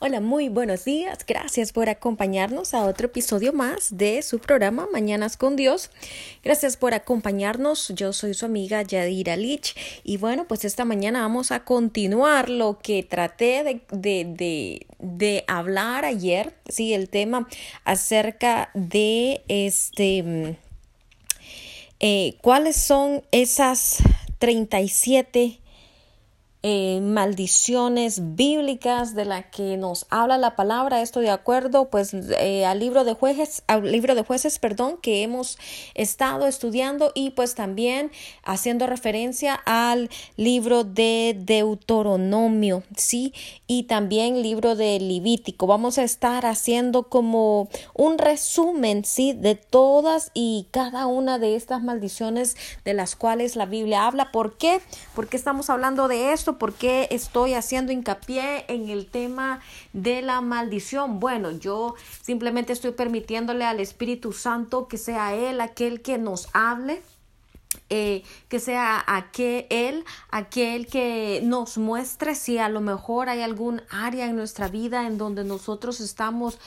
Hola, muy buenos días. Gracias por acompañarnos a otro episodio más de su programa Mañanas con Dios. Gracias por acompañarnos. Yo soy su amiga Yadira Lich y bueno, pues esta mañana vamos a continuar lo que traté de, de, de, de hablar ayer, sí, el tema acerca de este, eh, cuáles son esas 37 eh, maldiciones bíblicas de la que nos habla la palabra, esto de acuerdo pues eh, al libro de jueces, al libro de jueces, perdón, que hemos estado estudiando y pues también haciendo referencia al libro de Deuteronomio, sí, y también libro de Levítico. Vamos a estar haciendo como un resumen, sí, de todas y cada una de estas maldiciones de las cuales la Biblia habla. ¿Por qué? Porque estamos hablando de esto ¿Por qué estoy haciendo hincapié en el tema de la maldición? Bueno, yo simplemente estoy permitiéndole al Espíritu Santo que sea Él aquel que nos hable. Eh, que sea aquel, él, aquel que nos muestre si a lo mejor hay algún área en nuestra vida en donde nosotros estamos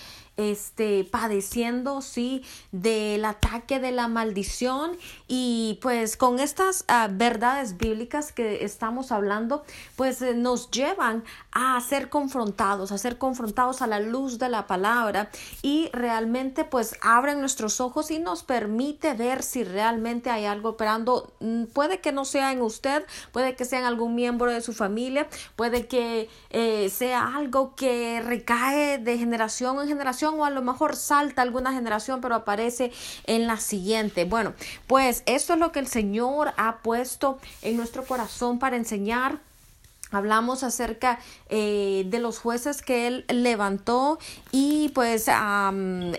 este, padeciendo, sí, del ataque de la maldición y pues con estas ah, verdades bíblicas que estamos hablando, pues eh, nos llevan a ser confrontados, a ser confrontados a la luz de la palabra y realmente pues abren nuestros ojos y nos permite ver si realmente hay algo operando. Mm, puede que no sea en usted, puede que sea en algún miembro de su familia, puede que eh, sea algo que recae de generación en generación o a lo mejor salta alguna generación pero aparece en la siguiente. Bueno, pues esto es lo que el Señor ha puesto en nuestro corazón para enseñar Hablamos acerca eh, de los jueces que él levantó y pues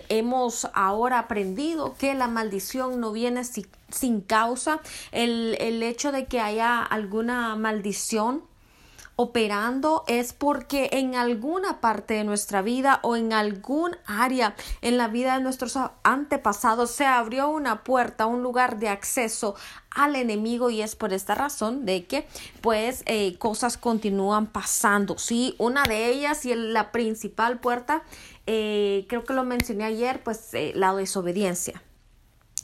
hemos ahora aprendido que la maldición no viene sin causa. El, el hecho de que haya alguna maldición operando es porque en alguna parte de nuestra vida o en algún área en la vida de nuestros antepasados se abrió una puerta, un lugar de acceso al enemigo y es por esta razón de que pues eh, cosas continúan pasando. Sí, una de ellas y la principal puerta, eh, creo que lo mencioné ayer, pues eh, la desobediencia.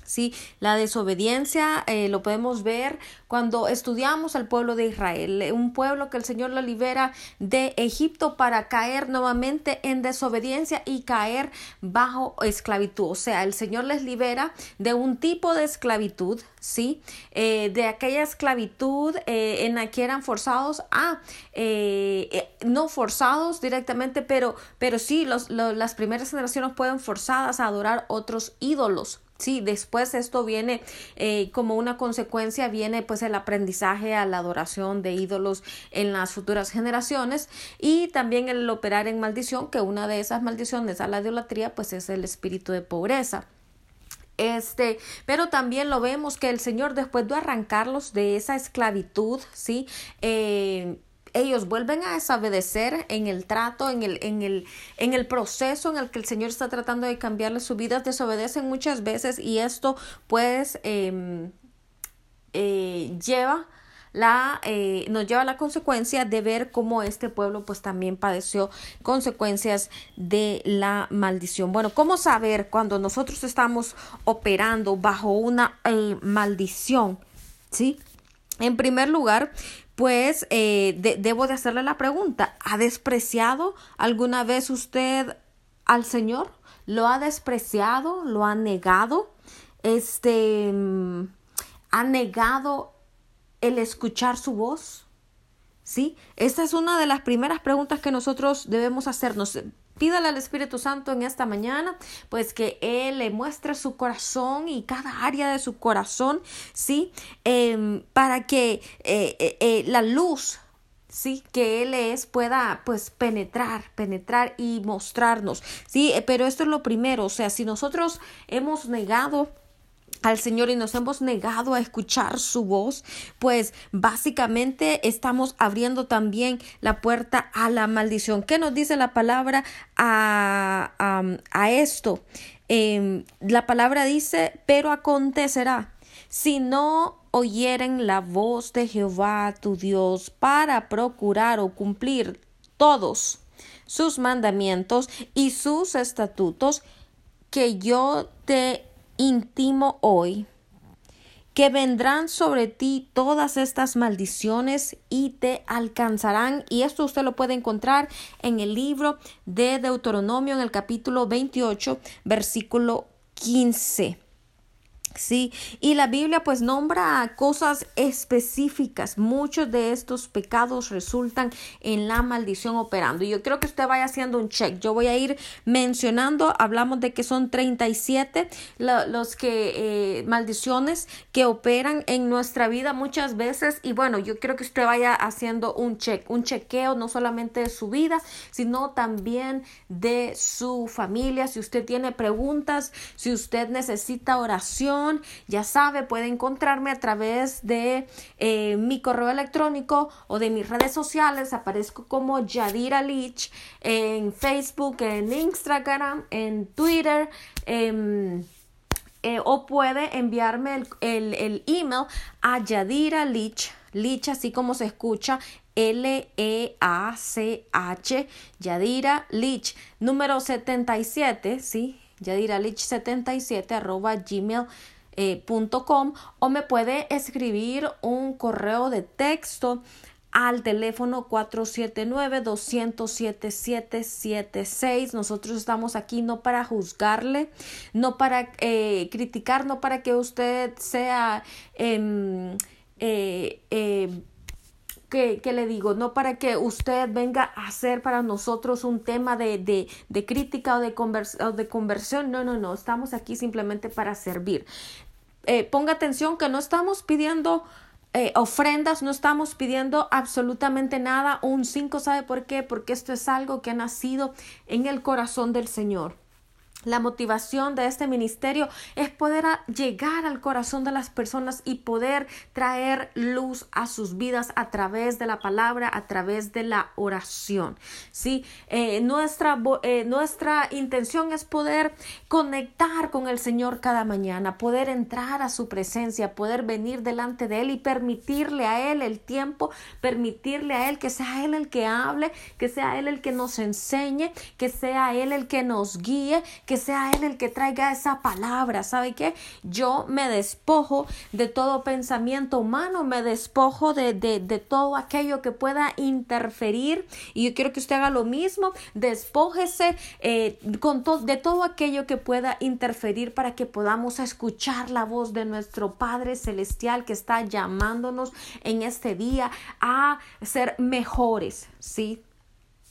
¿Sí? La desobediencia eh, lo podemos ver cuando estudiamos al pueblo de Israel, eh, un pueblo que el Señor lo libera de Egipto para caer nuevamente en desobediencia y caer bajo esclavitud. O sea, el Señor les libera de un tipo de esclavitud, ¿sí? Eh, de aquella esclavitud en la que eran forzados a, no forzados directamente, pero, pero sí, los, las primeras generaciones pueden forzadas a adorar otros ídolos. Sí, después esto viene eh, como una consecuencia, viene pues el aprendizaje a la adoración de ídolos en las futuras generaciones y también el operar en maldición, que una de esas maldiciones a la idolatría pues es el espíritu de pobreza. Este, pero también lo vemos que el Señor después de arrancarlos de esa esclavitud, sí, eh, ellos vuelven a desobedecer en el trato, en el, en, el, en el proceso en el que el Señor está tratando de cambiarle su vida, desobedecen muchas veces y esto pues em, eh, lleva la, eh, nos lleva a la consecuencia de ver cómo este pueblo pues también padeció consecuencias de la maldición. Bueno, ¿cómo saber cuando nosotros estamos operando bajo una eh, maldición? ¿Sí? En primer lugar, pues eh, debo de hacerle la pregunta, ¿ha despreciado alguna vez usted al Señor? ¿Lo ha despreciado? ¿Lo ha negado? Este, mm, ¿ha negado el escuchar su voz? ¿Sí? Esta es una de las primeras preguntas que nosotros debemos hacernos. Pídale al Espíritu Santo en esta mañana, pues que Él le muestre su corazón y cada área de su corazón, ¿sí? Em, para que eh, eh, eh, la luz sí que él es pueda pues penetrar penetrar y mostrarnos sí pero esto es lo primero o sea si nosotros hemos negado al Señor y nos hemos negado a escuchar su voz, pues básicamente estamos abriendo también la puerta a la maldición. ¿Qué nos dice la palabra a, a, esto? Em, la palabra dice, pero acontecerá, si no oyeren la voz de Jehová tu Dios para procurar o cumplir todos sus mandamientos y sus estatutos que yo te intimo hoy, que vendrán sobre ti todas estas maldiciones y te alcanzarán. Y esto usted lo puede encontrar en el libro de Deuteronomio en el capítulo 28, versículo 15. Sí, y la Biblia pues nombra cosas específicas. Muchos de estos pecados resultan en la maldición operando. Y yo creo que usted vaya haciendo un check. Yo voy a ir mencionando, hablamos de que son 37 los que eh, maldiciones que operan en nuestra vida muchas veces. Y bueno, yo creo que usted vaya haciendo un check, un chequeo no solamente de su vida, sino también de su familia. Si usted tiene preguntas, si usted necesita oración, ya sabe, puede encontrarme a través de eh, mi correo electrónico o de mis redes sociales. Aparezco como Yadira Lich en Facebook, en Instagram, en Twitter. Em, eh, o puede enviarme el, el, el, email a Yadira Lich, Lich así como se escucha, L-E-A-C-H, Yadira Lich, número 77, ¿sí? Yadiralich77 arroba gmail.com eh, o me puede escribir un correo de texto al teléfono 479-207-7776. Nosotros estamos aquí no para juzgarle, no para eh, criticar, no para que usted sea em, eh, eh, que, le digo, no para que usted venga a hacer para nosotros un tema de, de, de crítica o de, o de conversión. No, no, no, estamos aquí simplemente para servir. Eh, ponga atención que no estamos pidiendo eh, ofrendas, no estamos pidiendo absolutamente nada. Un cinco, ¿sabe por qué? Porque esto es algo que ha nacido en el corazón del Señor. La motivación de este ministerio es poder llegar al corazón de las personas y poder traer luz a sus vidas a través de la palabra, a través de la oración. ¿sí? Eh, nuestra, eh, nuestra intención es poder conectar con el Señor cada mañana, poder entrar a su presencia, poder venir delante de Él y permitirle a Él el tiempo, permitirle a Él que sea Él el que hable, que sea Él el que nos enseñe, que sea Él el que nos guíe que sea Él el que traiga esa palabra. ¿Sabe qué? Yo me despojo de todo pensamiento humano, me despojo de, de, de todo aquello que pueda interferir y yo quiero que usted haga lo mismo, despójese eh, con de todo aquello que pueda interferir para que podamos escuchar la voz de nuestro Padre Celestial que está llamándonos en este día a ser mejores, ¿sí?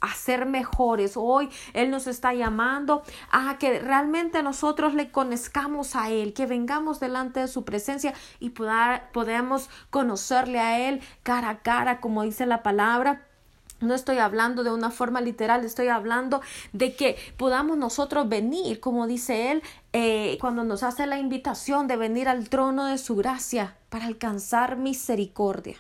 A ser mejores. Hoy Él nos está llamando a que realmente nosotros le conozcamos a Él, que vengamos delante de su presencia y podamos conocerle a Él cara a cara, como dice la palabra. No estoy hablando de una forma literal, estoy hablando de que podamos nosotros venir, como dice Él, eh, cuando nos hace la invitación de venir al trono de su gracia para alcanzar misericordia.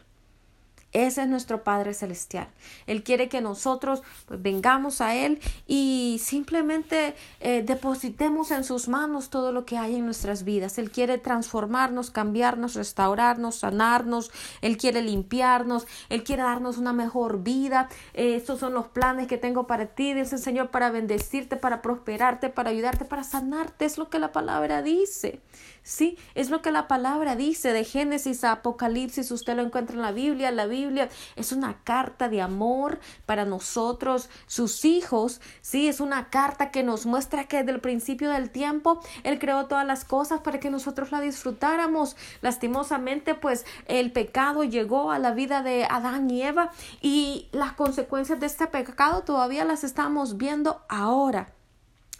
Ese es nuestro Padre Celestial. Él quiere que nosotros pues, vengamos a Él y simplemente eh, depositemos en sus manos todo lo que hay en nuestras vidas. Él quiere transformarnos, cambiarnos, restaurarnos, sanarnos. Él quiere limpiarnos. Él quiere darnos una mejor vida. Estos son los planes que tengo para ti, dice el Señor, para bendecirte, para prosperarte, para ayudarte, para sanarte. Es lo que la palabra dice. Sí, es lo que la palabra dice de Génesis a Apocalipsis. Usted lo encuentra en la Biblia. La Biblia es una carta de amor para nosotros, sus hijos. Sí, es una carta que nos muestra que desde el principio del tiempo Él creó todas las cosas para que nosotros la disfrutáramos. Lastimosamente, pues el pecado llegó a la vida de Adán y Eva y las consecuencias de este pecado todavía las estamos viendo ahora.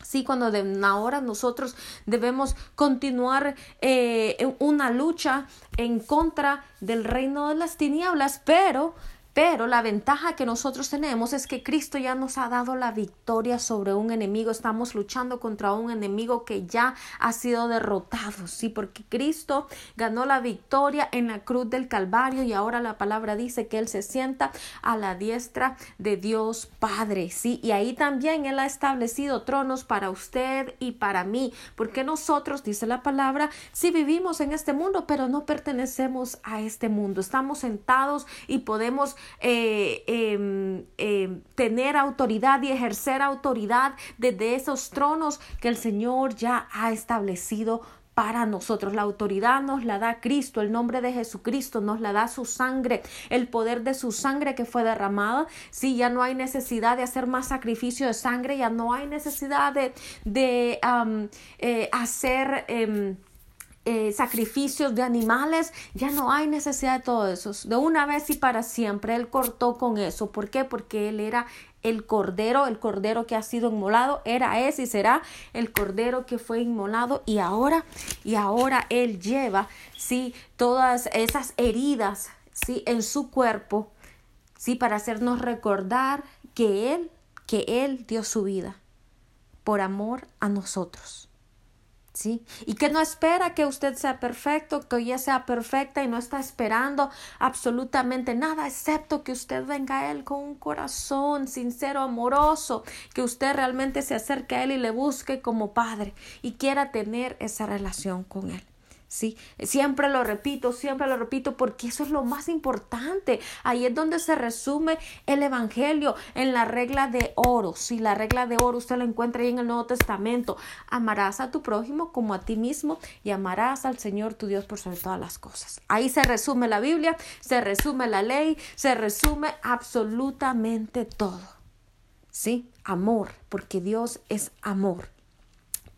Sí, cuando de ahora nosotros debemos continuar eh, una lucha en contra del reino de las tinieblas, pero pero la ventaja que nosotros tenemos es que Cristo ya nos ha dado la victoria sobre un enemigo. Estamos luchando contra un enemigo que ya ha sido derrotado, sí, porque Cristo ganó la victoria en la cruz del Calvario y ahora la palabra dice que Él se sienta a la diestra de Dios Padre, sí, y ahí también Él ha establecido tronos para usted y para mí, porque nosotros, dice la palabra, sí vivimos en este mundo, pero no pertenecemos a este mundo. Estamos sentados y podemos eh, em, em, tener autoridad y ejercer autoridad desde esos tronos que el Señor ya ha establecido para nosotros. La autoridad nos la da Cristo, el nombre de Jesucristo nos la da su sangre, el poder de su sangre que fue derramada. Sí, ya no hay necesidad de hacer más sacrificio de sangre, ya no hay necesidad de, de eh, hacer... Em, eh, sacrificios de animales, ya no hay necesidad de todo eso. De una vez y para siempre, Él cortó con eso. ¿Por qué? Porque Él era el cordero, el cordero que ha sido inmolado, era, es y será el cordero que fue inmolado y ahora, y ahora Él lleva, sí, todas esas heridas, sí, en su cuerpo, sí, para hacernos recordar que Él, que Él dio su vida por amor a nosotros. Y que no espera que usted sea perfecto, que ella sea perfecta y no está esperando absolutamente nada, excepto que usted venga a Él con un corazón sincero, amoroso, que usted realmente se acerque a Él y le busque como Padre y quiera tener esa relación con Él. ¿Sí? Siempre lo repito, siempre lo repito, porque eso es lo más importante. Ahí es donde se resume el Evangelio, en la regla de oro. Si la regla de oro usted la encuentra ahí en el Nuevo Testamento, amarás a tu prójimo como a ti mismo y amarás al Señor tu Dios por sobre todas las cosas. Ahí se resume la Biblia, se resume la ley, se resume absolutamente todo. ¿Sí? Amor, porque Dios es amor.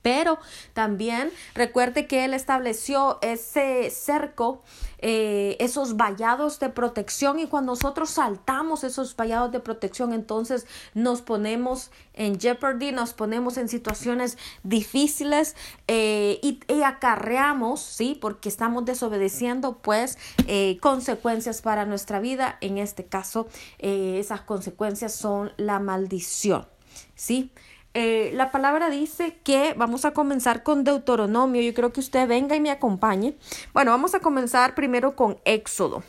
Pero también recuerde que Él estableció ese cerco, eh, esos vallados de protección y cuando nosotros saltamos esos vallados de protección, entonces nos ponemos en jeopardy, nos ponemos en situaciones difíciles eh, y, acarreamos, ¿sí? Porque estamos desobedeciendo, pues, eh, consecuencias para nuestra vida. En este caso, esas consecuencias son la maldición, ¿sí? Eh, la palabra dice que vamos a comenzar con Deuteronomio. Yo creo que usted venga y me acompañe. Bueno, vamos a comenzar primero con Éxodo.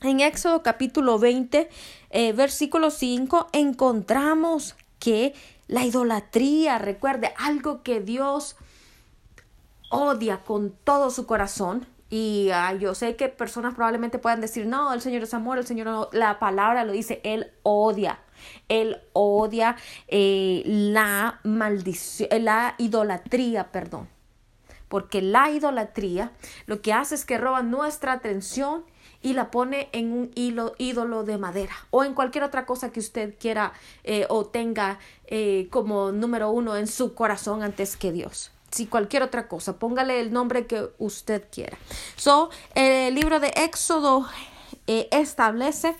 En Éxodo capítulo 20, eh, versículo 5, encontramos que la idolatría, recuerde, algo que Dios odia con todo su corazón. Y yo sé que personas probablemente puedan decir, no, el Señor es amor, el Señor no. La palabra lo dice, Él odia. Él odia eh, la maldición, eh, la idolatría, perdón. Porque la idolatría lo que hace es que roba nuestra atención y la pone en un hilo, ídolo de madera o en cualquier otra cosa que usted quiera eh, o tenga como número uno en su corazón antes que Dios. Si cualquier otra cosa, póngale el nombre que usted quiera. So, el libro de Éxodo establece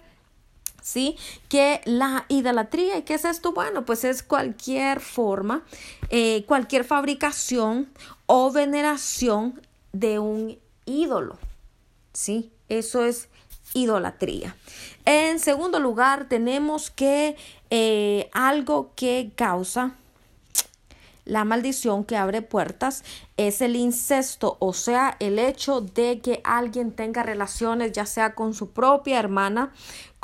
¿sí? Que la idolatría, ¿y qué es esto? Bueno, pues es cualquier forma, eh, cualquier fabricación o veneración de un ídolo, ¿sí? Eso es idolatría. En segundo lugar, tenemos que eh, algo que causa la maldición que abre puertas es el incesto, o sea, el hecho de que alguien tenga relaciones ya sea con su propia hermana,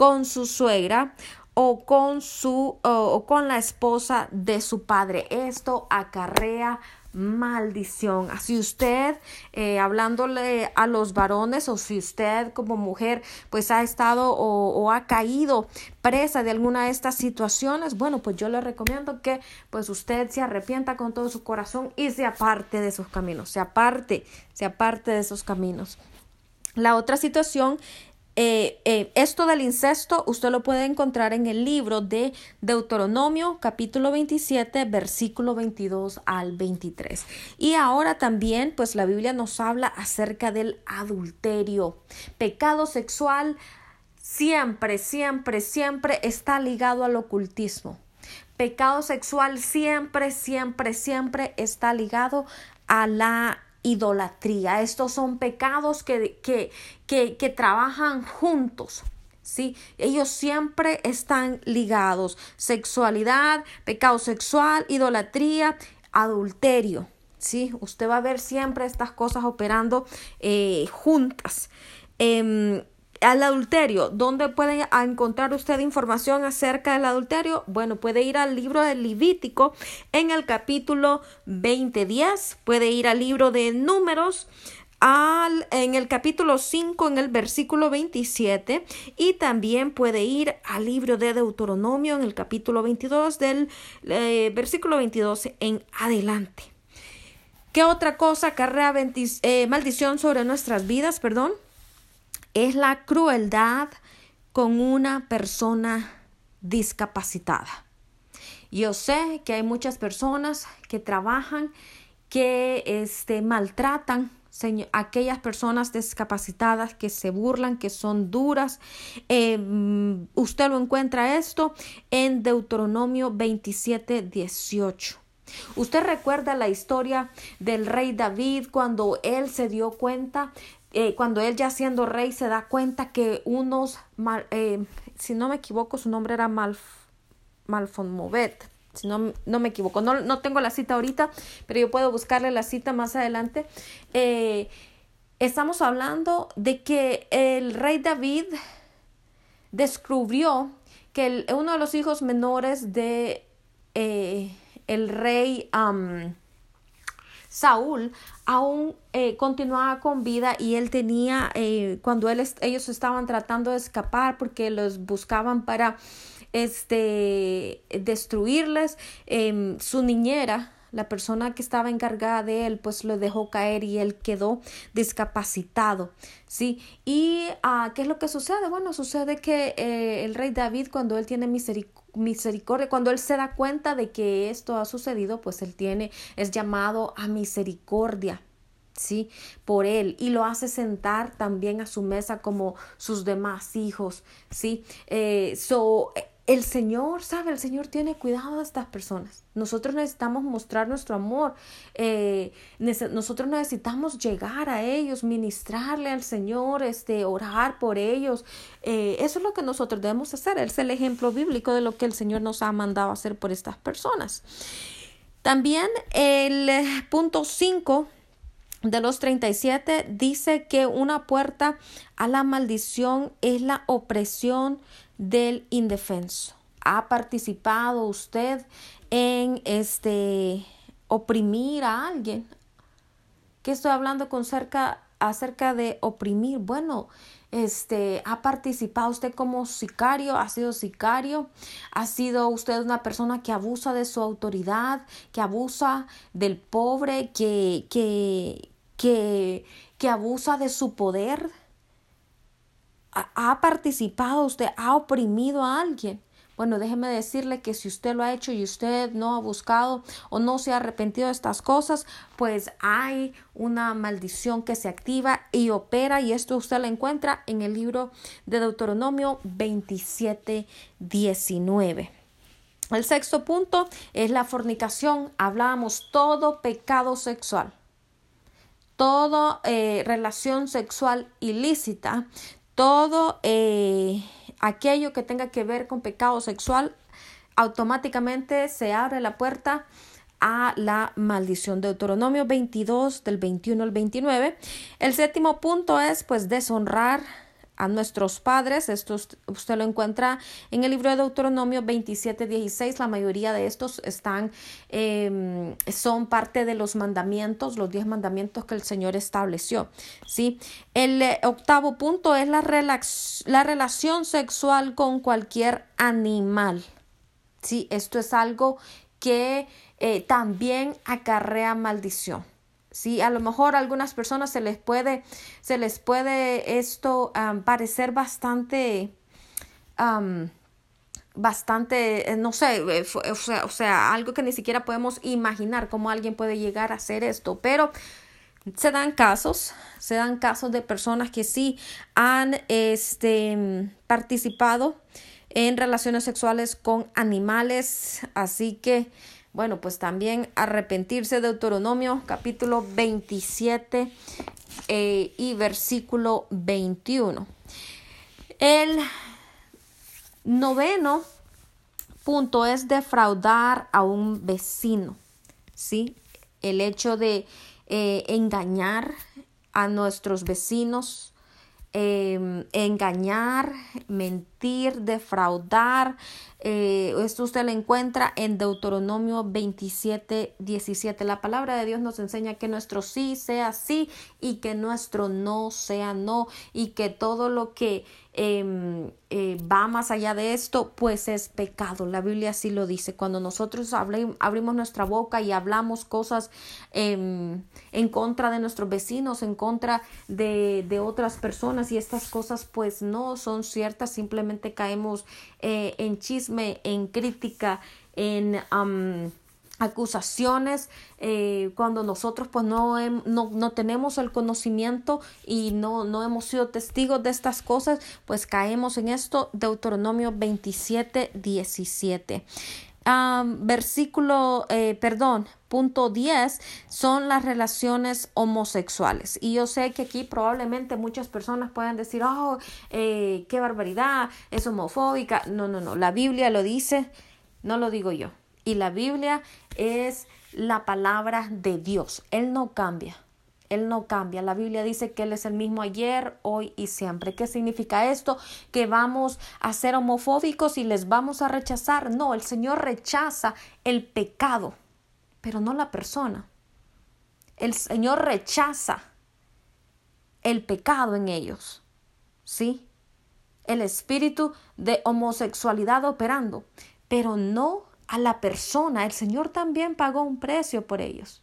con su suegra o con su o con la esposa de su padre. Esto acarrea maldición. Así usted, eh, hablándole a los varones o si usted como mujer pues ha estado o, ha caído presa de alguna de estas situaciones, bueno, pues yo le recomiendo que pues usted se arrepienta con todo su corazón y se aparte de esos caminos, se aparte, se aparte de esos caminos. La otra situación eh, eh, esto del incesto usted lo puede encontrar en el libro de Deuteronomio capítulo 27 versículo 22 al 23. Y ahora también pues la Biblia nos habla acerca del adulterio. Pecado sexual siempre, siempre, siempre está ligado al ocultismo. Pecado sexual siempre, siempre, siempre está ligado a la idolatría. Estos son pecados que, que, que, que trabajan juntos. ¿sí? Ellos siempre están ligados. Sexualidad, pecado sexual, idolatría, adulterio. ¿sí? Usted va a ver siempre estas cosas operando eh, juntas. Em, al adulterio, ¿dónde puede encontrar usted información acerca del adulterio? Bueno, puede ir al libro del Levítico en el capítulo 20 días, puede ir al libro de Números al, en el capítulo 5, en el versículo 27, y también puede ir al libro de Deuteronomio en el capítulo 22 del eh, versículo 22 en adelante. ¿Qué otra cosa acarrea eh, maldición sobre nuestras vidas? Perdón. Es la crueldad con una persona discapacitada. Yo sé que hay muchas personas que trabajan que este, maltratan aquellas personas discapacitadas que se burlan, que son duras. Em, usted lo encuentra esto en Deuteronomio 27, 18. Usted recuerda la historia del rey David cuando él se dio cuenta, eh, cuando él ya siendo rey se da cuenta que unos, eh, si no me equivoco, su nombre era Malf, Malfonmovet, si no, no me equivoco, no, no, tengo la cita ahorita, pero yo puedo buscarle la cita más adelante. Eh, estamos hablando de que el rey David descubrió que uno de los hijos menores de el rey Saúl aún eh, continuaba con vida y él tenía, eh, cuando él, ellos estaban tratando de escapar porque los buscaban para este, destruirles, em, su niñera, la persona que estaba encargada de él, pues lo dejó caer y él quedó discapacitado, ¿sí? ¿Y uh, qué es lo que sucede? Bueno, sucede que eh, el rey David, cuando él tiene misericordia, cuando él se da cuenta de que esto ha sucedido, pues él tiene, es llamado a misericordia, ¿sí? Por él y lo hace sentar también a su mesa como sus demás hijos, ¿sí? Eh, so, el Señor, ¿sabe? El Señor tiene cuidado de estas personas. Nosotros necesitamos mostrar nuestro amor. Eh, nosotros necesitamos llegar a ellos, ministrarle al Señor, este, orar por ellos. Eh, eso es lo que nosotros debemos hacer. Es el ejemplo bíblico de lo que el Señor nos ha mandado hacer por estas personas. También el punto 5 de los 37 dice que una puerta a la maldición es la opresión del indefenso. ¿Ha participado usted en este oprimir a alguien? ¿Qué estoy hablando con cerca, acerca de oprimir? Bueno, este, ha participado usted como sicario, ha sido sicario, ha sido usted una persona que abusa de su autoridad, que abusa del pobre, que, que, que, que abusa de su poder, ha participado, usted ha oprimido a alguien. Bueno, déjeme decirle que si usted lo ha hecho y usted no ha buscado o no se ha arrepentido de estas cosas, pues hay una maldición que se activa y opera y esto usted lo encuentra en el libro de Deuteronomio 27, 19. El sexto punto es la fornicación. Hablábamos todo pecado sexual. Toda eh, relación sexual ilícita todo eh, aquello que tenga que ver con pecado sexual, automáticamente se abre la puerta a la maldición. Deuteronomio 22 del 21 al 29. El séptimo punto es pues deshonrar a nuestros padres. Esto usted lo encuentra en el libro de Deuteronomio 27, 16. La mayoría de estos están, em, son parte de los mandamientos, los diez mandamientos que el Señor estableció. ¿sí? El eh, octavo punto es la, la relación sexual con cualquier animal. ¿sí? Esto es algo que eh, también acarrea maldición. Sí, a lo mejor a algunas personas se les puede, se les puede esto parecer bastante, bastante, eh, no sé, eh, o sea, o sea, algo que ni siquiera podemos imaginar cómo alguien puede llegar a hacer esto, pero se dan casos, se dan casos de personas que sí han este, participado en relaciones sexuales con animales, así que bueno, pues también arrepentirse de Deuteronomio capítulo 27 eh, y versículo 21. El noveno punto es defraudar a un vecino, ¿sí? El hecho de eh, engañar a nuestros vecinos em, engañar, mentir, defraudar. Eh, esto usted lo encuentra en Deuteronomio 27, 17. La palabra de Dios nos enseña que nuestro sí sea sí y que nuestro no sea no y que todo lo que Em, eh, va más allá de esto, pues es pecado. La Biblia así lo dice. Cuando nosotros abrimos nuestra boca y hablamos cosas em, en contra de nuestros vecinos, en contra de, otras personas y estas cosas pues no son ciertas, simplemente caemos eh, en chisme, en crítica, en acusaciones eh, cuando nosotros pues no, no, no, tenemos el conocimiento y no, no hemos sido testigos de estas cosas pues caemos en esto Deuteronomio 27 17 versículo, eh, perdón, punto 10 son las relaciones homosexuales. Y yo sé que aquí probablemente muchas personas pueden decir, oh, eh, qué barbaridad, es homofóbica. No, no, no, la Biblia lo dice, no lo digo yo. Y la Biblia es la palabra de Dios. Él no cambia. Él no cambia. La Biblia dice que Él es el mismo ayer, hoy y siempre. ¿Qué significa esto? Que vamos a ser homofóbicos y les vamos a rechazar. No, el Señor rechaza el pecado, pero no la persona. El Señor rechaza el pecado en ellos. ¿Sí? El espíritu de homosexualidad operando, pero no a la persona. El Señor también pagó un precio por ellos.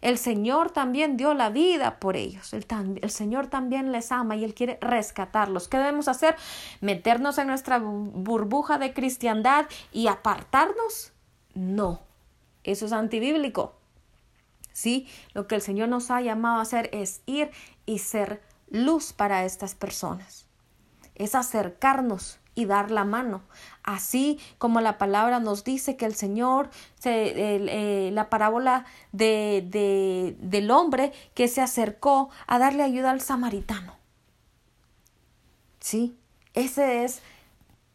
El Señor también dio la vida por ellos. El, el, Señor también les ama y Él quiere rescatarlos. ¿Qué debemos hacer? ¿Meternos en nuestra burbuja de cristiandad y apartarnos? No, eso es antibíblico. Sí, lo que el Señor nos ha llamado a hacer es ir y ser luz para estas personas. Es acercarnos y dar la mano. Así como la palabra nos dice que el Señor, se, eh, la parábola de, de, del hombre que se acercó a darle ayuda al samaritano. Sí, ese es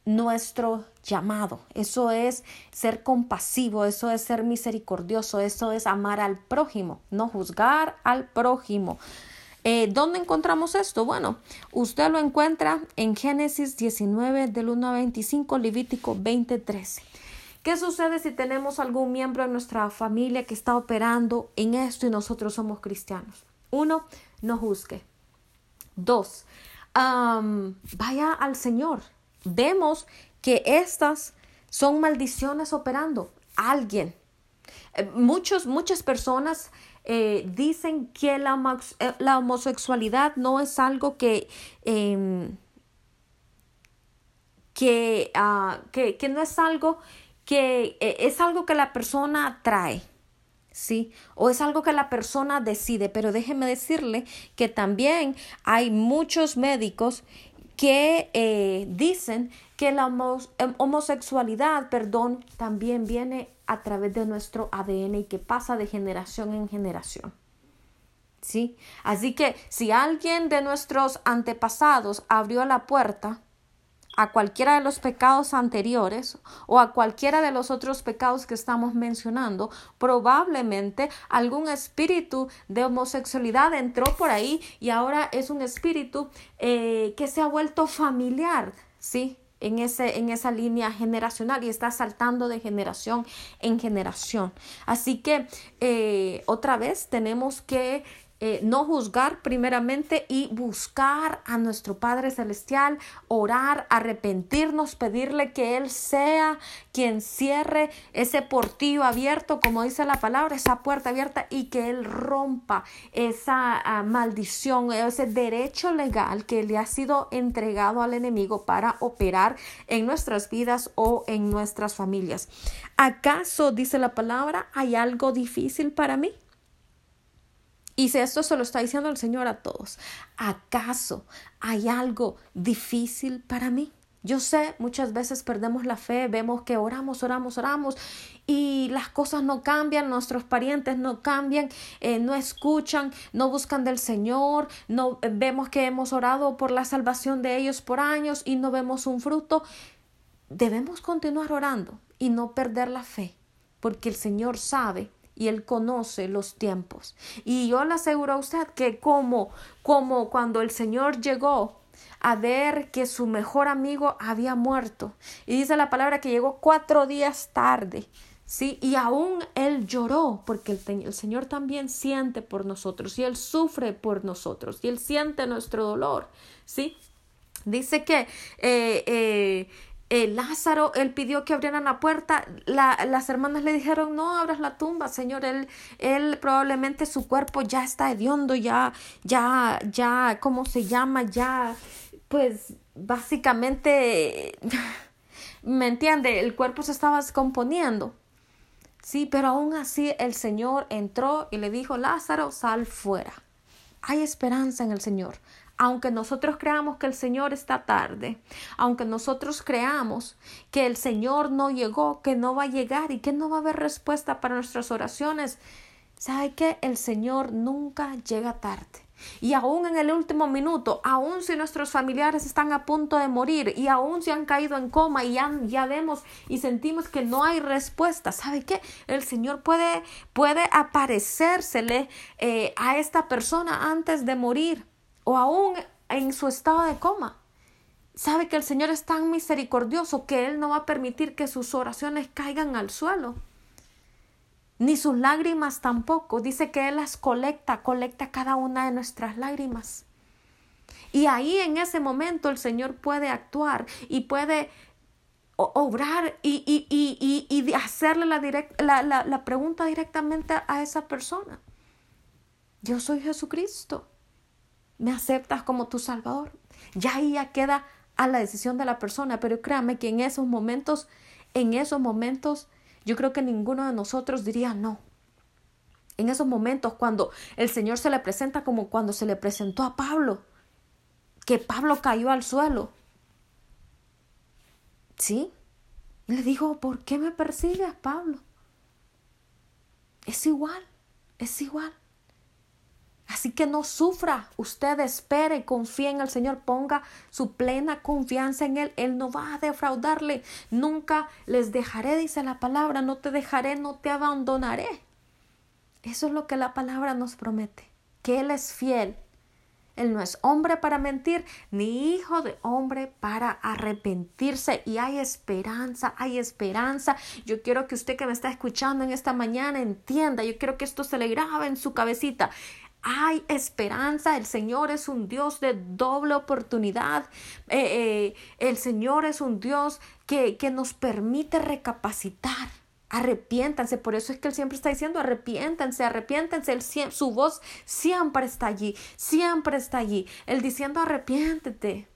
nuestro llamado. Eso es ser compasivo, eso es ser misericordioso, eso es amar al prójimo, no juzgar al prójimo. Eh, ¿Dónde encontramos esto? Bueno, usted lo encuentra en Génesis 19 del 1 a 25, Levítico 20, 13. ¿Qué sucede si tenemos algún miembro de nuestra familia que está operando en esto y nosotros somos cristianos? Uno, no juzgue. Dos, vaya al Señor. Vemos que estas son maldiciones operando. Alguien. Eh, muchos, muchas personas eh, dicen que la, eh, la, homosexualidad no es algo que, em, ah, que, que, no es algo que eh, es algo que la persona trae. ¿sí? O es algo que la persona decide, pero déjeme decirle que también hay muchos médicos que dicen que la homosexualidad, perdón, también viene a través de nuestro ADN y que pasa de generación en generación. ¿Sí? Así que si alguien de nuestros antepasados abrió la puerta a cualquiera de los pecados anteriores o a cualquiera de los otros pecados que estamos mencionando, probablemente algún espíritu de homosexualidad entró por ahí y ahora es un espíritu eh, que se ha vuelto familiar, ¿sí? En, ese, en esa línea generacional y está saltando de generación en generación. Así que eh, otra vez tenemos que eh, no juzgar primeramente y buscar a nuestro Padre Celestial, orar, arrepentirnos, pedirle que Él sea quien cierre ese portillo abierto, como dice la palabra, esa puerta abierta y que Él rompa esa ah, maldición, ese derecho legal que le ha sido entregado al enemigo para operar en nuestras vidas o en nuestras familias. ¿Acaso, dice la palabra, hay algo difícil para mí? Y si esto se lo está diciendo el Señor a todos, ¿acaso hay algo difícil para mí? Yo sé, muchas veces perdemos la fe, vemos que oramos, oramos, oramos y las cosas no cambian, nuestros parientes no cambian, eh, no escuchan, no buscan del Señor, no eh, vemos que hemos orado por la salvación de ellos por años y no vemos un fruto. Debemos continuar orando y no perder la fe, porque el Señor sabe y Él conoce los tiempos. Y yo le aseguro a usted que como, como cuando el Señor llegó a ver que su mejor amigo había muerto, y dice la palabra que llegó cuatro días tarde, ¿sí? Y aún Él lloró, porque el, el Señor también siente por nosotros, y Él sufre por nosotros, y Él siente nuestro dolor, ¿sí? Dice que eh, eh, eh, Lázaro, él pidió que abrieran la puerta, las hermanas le dijeron, no abras la tumba, Señor, él, él probablemente su cuerpo ya está hediondo, ya, ya, ya, ¿cómo se llama? Ya, pues básicamente, ¿me entiende? El cuerpo se estaba descomponiendo. Sí, pero aún así el Señor entró y le dijo, Lázaro, sal fuera. Hay esperanza en el Señor aunque nosotros creamos que el Señor está tarde, aunque nosotros creamos que el Señor no llegó, que no va a llegar y que no va a haber respuesta para nuestras oraciones, ¿sabe que El Señor nunca llega tarde. Y aún en el último minuto, aún si nuestros familiares están a punto de morir y aún si han caído en coma y ya, ya vemos y sentimos que no hay respuesta, ¿sabe qué? El Señor puede, puede aparecérsele eh, a esta persona antes de morir o aún en su estado de coma. Sabe que el Señor es tan misericordioso que Él no va a permitir que sus oraciones caigan al suelo. Ni sus lágrimas tampoco. Dice que Él las colecta, colecta cada una de nuestras lágrimas. Y ahí en ese momento el Señor puede actuar y puede obrar y, y, y, y hacerle la, la, la pregunta directamente a esa persona. Yo soy Jesucristo me aceptas como tu Salvador. Ya ahí ya queda a la decisión de la persona, pero créame que en esos momentos, en esos momentos, yo creo que ninguno de nosotros diría no. En esos momentos, cuando el Señor se le presenta como cuando se le presentó a Pablo, que Pablo cayó al suelo. ¿Sí? Le dijo, ¿por qué me persigues, Pablo? Es igual, es igual. Así que no sufra, usted espere, confíe en el Señor, ponga su plena confianza en Él. Él no va a defraudarle. Nunca les dejaré, dice la palabra, no te dejaré, no te abandonaré. Eso es lo que la palabra nos promete, que Él es fiel. Él no es hombre para mentir, ni hijo de hombre para arrepentirse. Y hay esperanza, hay esperanza. Yo quiero que usted que me está escuchando en esta mañana entienda, yo quiero que esto se le grabe en su cabecita hay esperanza, el Señor es un Dios de doble oportunidad, eh, eh, el Señor es un Dios que, que nos permite recapacitar. Arrepiéntanse, por eso es que Él siempre está diciendo arrepiéntanse, arrepiéntanse, él, su voz siempre está allí, siempre está allí, Él diciendo arrepiéntete,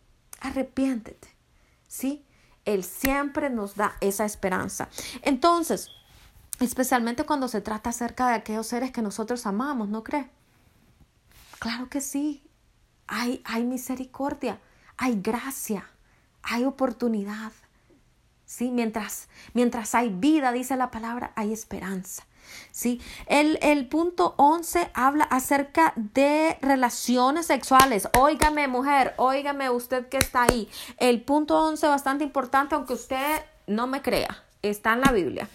arrepiéntete, ¿sí? Él siempre nos da esa esperanza. Entonces, especialmente cuando se trata acerca de aquellos seres que nosotros amamos, ¿no cree? Claro que sí. Hay, hay misericordia, hay gracia, hay oportunidad. Sí, mientras, mientras hay vida, dice la palabra, hay esperanza. ¿sí? El, el, punto 11 habla acerca de relaciones sexuales. Óigame, mujer, óigame usted que está ahí. El punto 11 bastante importante, aunque usted no me crea, está en la Biblia.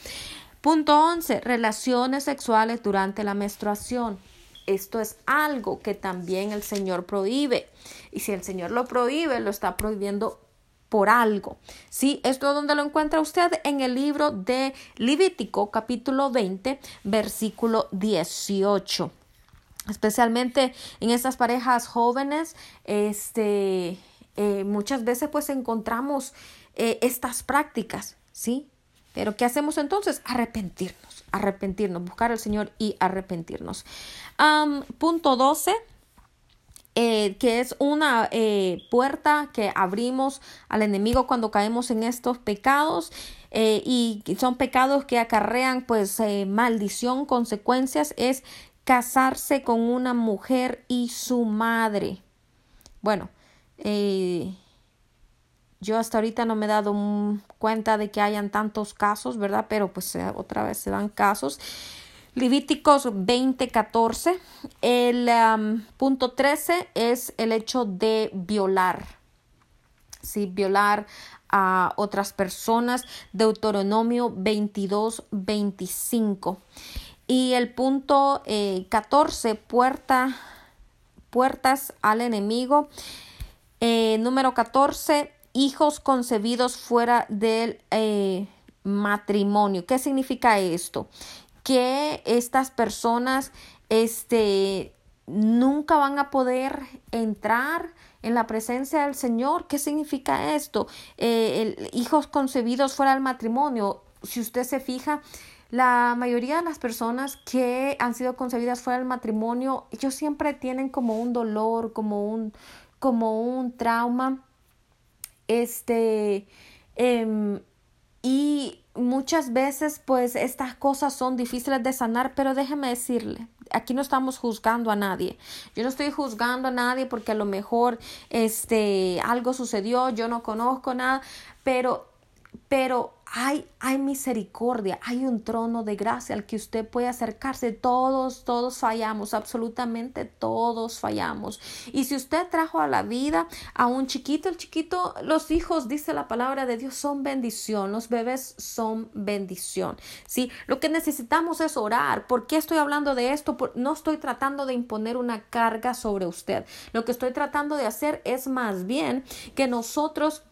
Punto 11, relaciones sexuales durante la menstruación. Esto es algo que también el Señor prohíbe. Y si el Señor lo prohíbe, lo está prohibiendo por algo. ¿Sí? Esto es donde lo encuentra usted en el libro de Levítico, capítulo 20, versículo 18. Especialmente en estas parejas jóvenes, este, eh, muchas veces pues encontramos eh, estas prácticas, ¿sí? Pero ¿qué hacemos entonces? Arrepentirnos, arrepentirnos, buscar al Señor y arrepentirnos punto 12. Eh, que es una eh, puerta que abrimos al enemigo cuando caemos en estos pecados eh, y son pecados que acarrean pues maldición, consecuencias, es casarse con una mujer y su madre. Bueno, yo hasta ahorita no me he dado cuenta de que hayan tantos casos, ¿verdad? Pero pues otra vez se dan casos. Levíticos 20:14. El punto 13 es el hecho de violar. Sí, violar a otras personas. Deuteronomio 22:25. Y el punto 14, eh, puerta, puertas al enemigo. Eh, número 14, hijos concebidos fuera del eh, matrimonio. ¿Qué significa esto? Que estas personas este, nunca van a poder entrar en la presencia del Señor. ¿Qué significa esto? Eh, hijos concebidos fuera del matrimonio. Si usted se fija, la mayoría de las personas que han sido concebidas fuera del matrimonio, ellos siempre tienen como un dolor, como un, como un trauma. Este, em, y muchas veces pues estas cosas son difíciles de sanar, pero déjeme decirle, aquí no estamos juzgando a nadie. Yo no estoy juzgando a nadie porque a lo mejor este algo sucedió, yo no conozco nada, pero pero hay, hay misericordia, hay un trono de gracia al que usted puede acercarse. Todos, todos fallamos, absolutamente todos fallamos. Y si usted trajo a la vida a un chiquito, el chiquito, los hijos, dice la palabra de Dios, son bendición, los bebés son bendición. ¿sí? Lo que necesitamos es orar. ¿Por qué estoy hablando de esto? no estoy tratando de imponer una carga sobre usted. Lo que estoy tratando de hacer es más bien que nosotros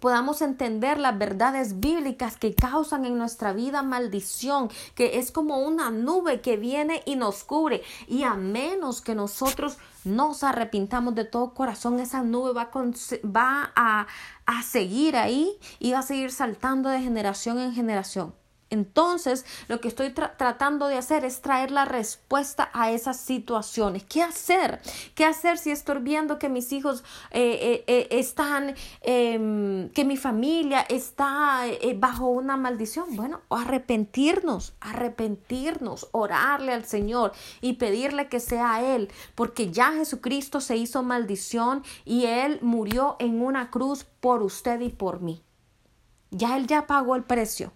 podamos entender las verdades bíblicas que causan en nuestra vida maldición, que es como una nube que viene y nos cubre. Y a menos que nosotros nos arrepintamos de todo corazón, esa nube va, va a, a seguir ahí y va a seguir saltando de generación en generación. Entonces, lo que estoy tratando de hacer es traer la respuesta a esas situaciones. ¿Qué hacer? ¿Qué hacer si estoy viendo que mis hijos eh, eh, eh, están, em, que mi familia está bajo una maldición? Bueno, arrepentirnos, arrepentirnos, orarle al Señor y pedirle que sea Él, porque ya Jesucristo se hizo maldición y Él murió en una cruz por usted y por mí. Ya Él ya pagó el precio.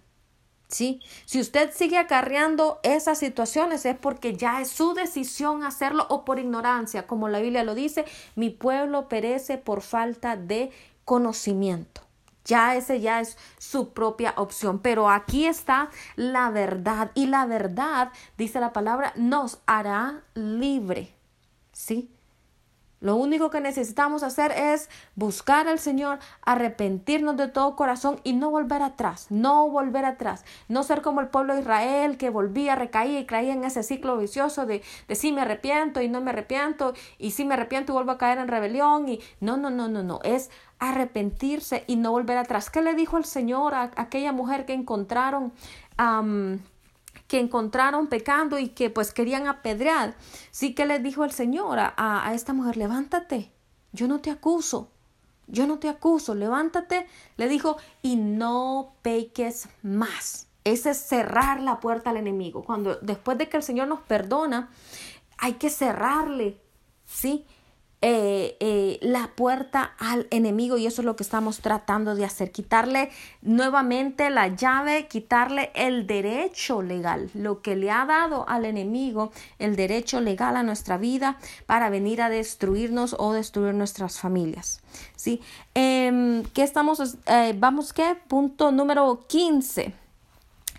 ¿Sí? Si usted sigue acarreando esas situaciones es porque ya es su decisión hacerlo o por ignorancia, como la Biblia lo dice, mi pueblo perece por falta de conocimiento. Ya ese ya es su propia opción, pero aquí está la verdad y la verdad, dice la palabra, nos hará libre. ¿Sí? Lo único que necesitamos hacer es buscar al Señor, arrepentirnos de todo corazón y no volver atrás, no volver atrás, no ser como el pueblo de Israel que volvía, recaía y caía en ese ciclo vicioso de, de sí me arrepiento y no me arrepiento y sí me arrepiento y vuelvo a caer en rebelión y no, no, no, no, no, es arrepentirse y no volver atrás. ¿Qué le dijo el Señor a, aquella mujer que encontraron? Que encontraron pecando y que pues querían apedrear. Sí que le dijo el Señor a, a esta mujer, levántate, yo no te acuso, yo no te acuso, levántate, le dijo, y no peques más. Ese es cerrar la puerta al enemigo. Cuando después de que el Señor nos perdona, hay que cerrarle, ¿sí? Eh, eh, la puerta al enemigo y eso es lo que estamos tratando de hacer, quitarle nuevamente la llave, quitarle el derecho legal, lo que le ha dado al enemigo, el derecho legal a nuestra vida para venir a destruirnos o destruir nuestras familias. ¿sí? Em, ¿Qué estamos? Eh, vamos, ¿qué? Punto número 15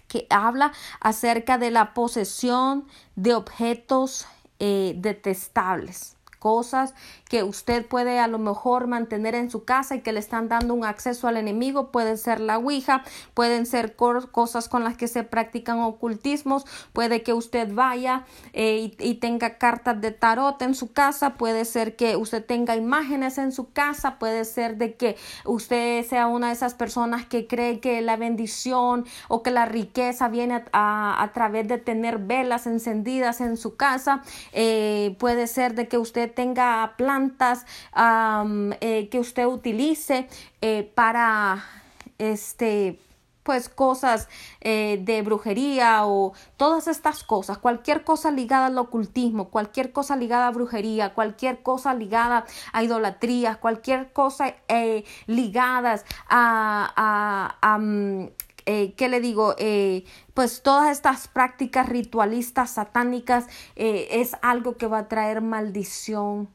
que habla acerca de la posesión de objetos detestables cosas que usted puede a lo mejor mantener en su casa y que le están dando un acceso al enemigo. Puede ser la Ouija, pueden ser cosas con las que se practican ocultismos, puede que usted vaya eh, y, tenga cartas de tarot en su casa, puede ser que usted tenga imágenes en su casa, puede ser de que usted sea una de esas personas que cree que la bendición o que la riqueza viene a, a, través de tener velas encendidas en su casa, eh, puede ser de que usted tenga plantas eh, que usted utilice eh, para este pues cosas eh, de brujería o todas estas cosas, cualquier cosa ligada al ocultismo, cualquier cosa ligada a brujería, cualquier cosa ligada a idolatría, cualquier cosa eh, ligadas a, a, mm, ¿qué le digo? pues todas estas prácticas ritualistas satánicas es algo que va a traer maldición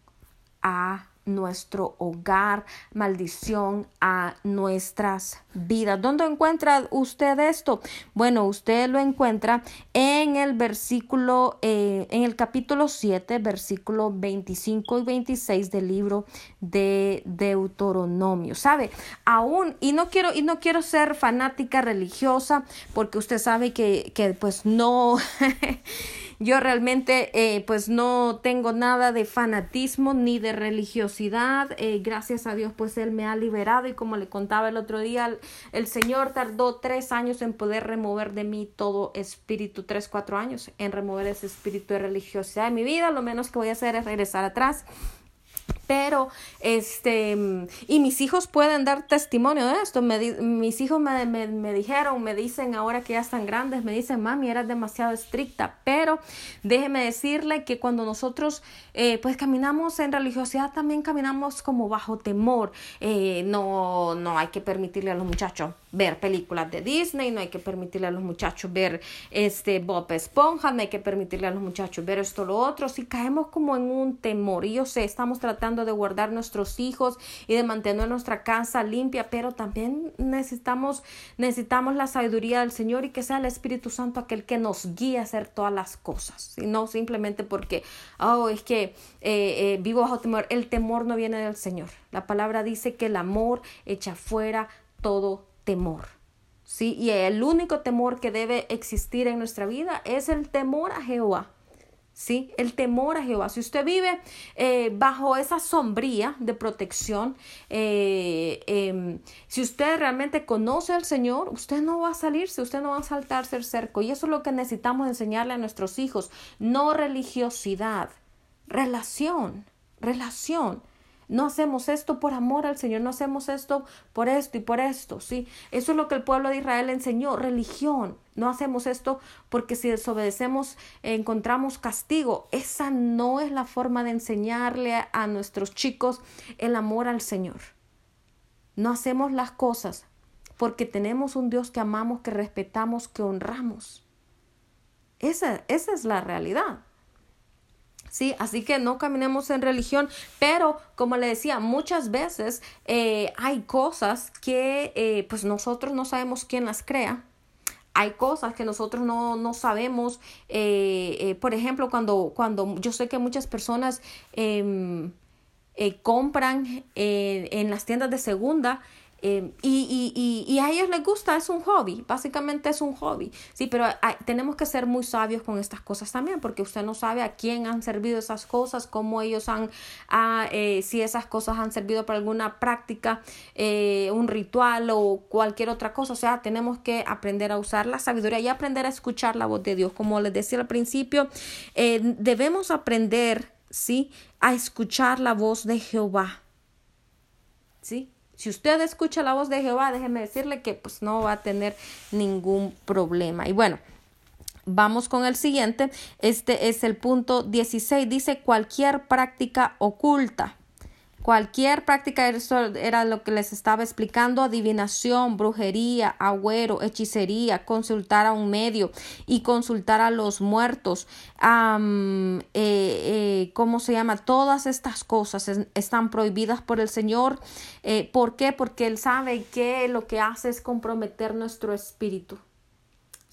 a nuestro hogar, maldición a nuestras vidas. ¿Dónde encuentra usted esto? Bueno, usted lo encuentra en el versículo, eh, en el capítulo 7, versículo 25 y 26 del libro de Deuteronomio. ¿Sabe? Aún, y no quiero, y no quiero ser fanática religiosa, porque usted sabe que, que pues no. Yo realmente eh, pues no tengo nada de fanatismo ni de religiosidad. Eh, gracias a Dios pues Él me ha liberado y como le contaba el otro día, el, Señor tardó tres años en poder remover de mí todo espíritu, tres, cuatro años en remover ese espíritu de religiosidad de mi vida. Lo menos que voy a hacer es regresar atrás pero este y mis hijos pueden dar testimonio de esto. Mis hijos me, me, me, dijeron me dicen ahora que ya están grandes me dicen mami eras demasiado estricta pero déjeme decirle que cuando nosotros eh, pues caminamos en religiosidad también caminamos como bajo temor. Eh, no no hay que permitirle a los muchachos ver películas de Disney no hay que permitirle a los muchachos ver este Bob Esponja no hay que permitirle a los muchachos ver esto lo otro. Si caemos como en un temor y yo sé estamos tratando de guardar nuestros hijos y de mantener nuestra casa limpia, pero también necesitamos, necesitamos la sabiduría del Señor y que sea el Espíritu Santo aquel que nos guíe a hacer todas las cosas, y no simplemente porque, oh, es que eh, eh, vivo bajo temor. El temor no viene del Señor. La palabra dice que el amor echa fuera todo temor. ¿sí? Y el único temor que debe existir en nuestra vida es el temor a Jehová. ¿Sí? El temor a Jehová. Si usted vive eh, bajo esa sombría de protección, eh, em, si usted realmente conoce al Señor, usted no va a salirse, usted no va a saltarse el cerco. Y eso es lo que necesitamos enseñarle a nuestros hijos. No religiosidad, relación, relación. No hacemos esto por amor al Señor, no hacemos esto por esto y por esto, ¿sí? Eso es lo que el pueblo de Israel enseñó, religión. No hacemos esto porque si desobedecemos encontramos castigo. Esa no es la forma de enseñarle a nuestros chicos el amor al Señor. No hacemos las cosas porque tenemos un Dios que amamos, que respetamos, que honramos. Esa, esa es la realidad. ¿Sí? Así que no caminemos en religión, pero como le decía, muchas veces eh, hay cosas que eh, pues nosotros no sabemos quién las crea. Hay cosas que nosotros no, no sabemos. Eh, por ejemplo, cuando, cuando yo sé que muchas personas em, compran en las tiendas de segunda Em, y, y, y, a ellos les gusta, es un hobby, básicamente es un hobby, sí, pero tenemos que ser muy sabios con estas cosas también, porque usted no sabe a quién han servido esas cosas, cómo ellos han, eh, si esas cosas han servido para alguna práctica, eh, un ritual o cualquier otra cosa, o sea, tenemos que aprender a usar la sabiduría y aprender a escuchar la voz de Dios, como les decía al principio, eh, debemos aprender, sí, a escuchar la voz de Jehová, sí, si usted escucha la voz de Jehová, déjeme decirle que pues no va a tener ningún problema. Y bueno, Vamos con el siguiente. Este es el punto 16. Dice cualquier práctica oculta. Cualquier práctica, era lo que les estaba explicando, adivinación, brujería, agüero, hechicería, consultar a un medio y consultar a los muertos, eh, eh, ¿cómo se llama? Todas estas cosas están prohibidas por el Señor. Eh, ¿Por qué? Porque Él sabe que lo que hace es comprometer nuestro espíritu.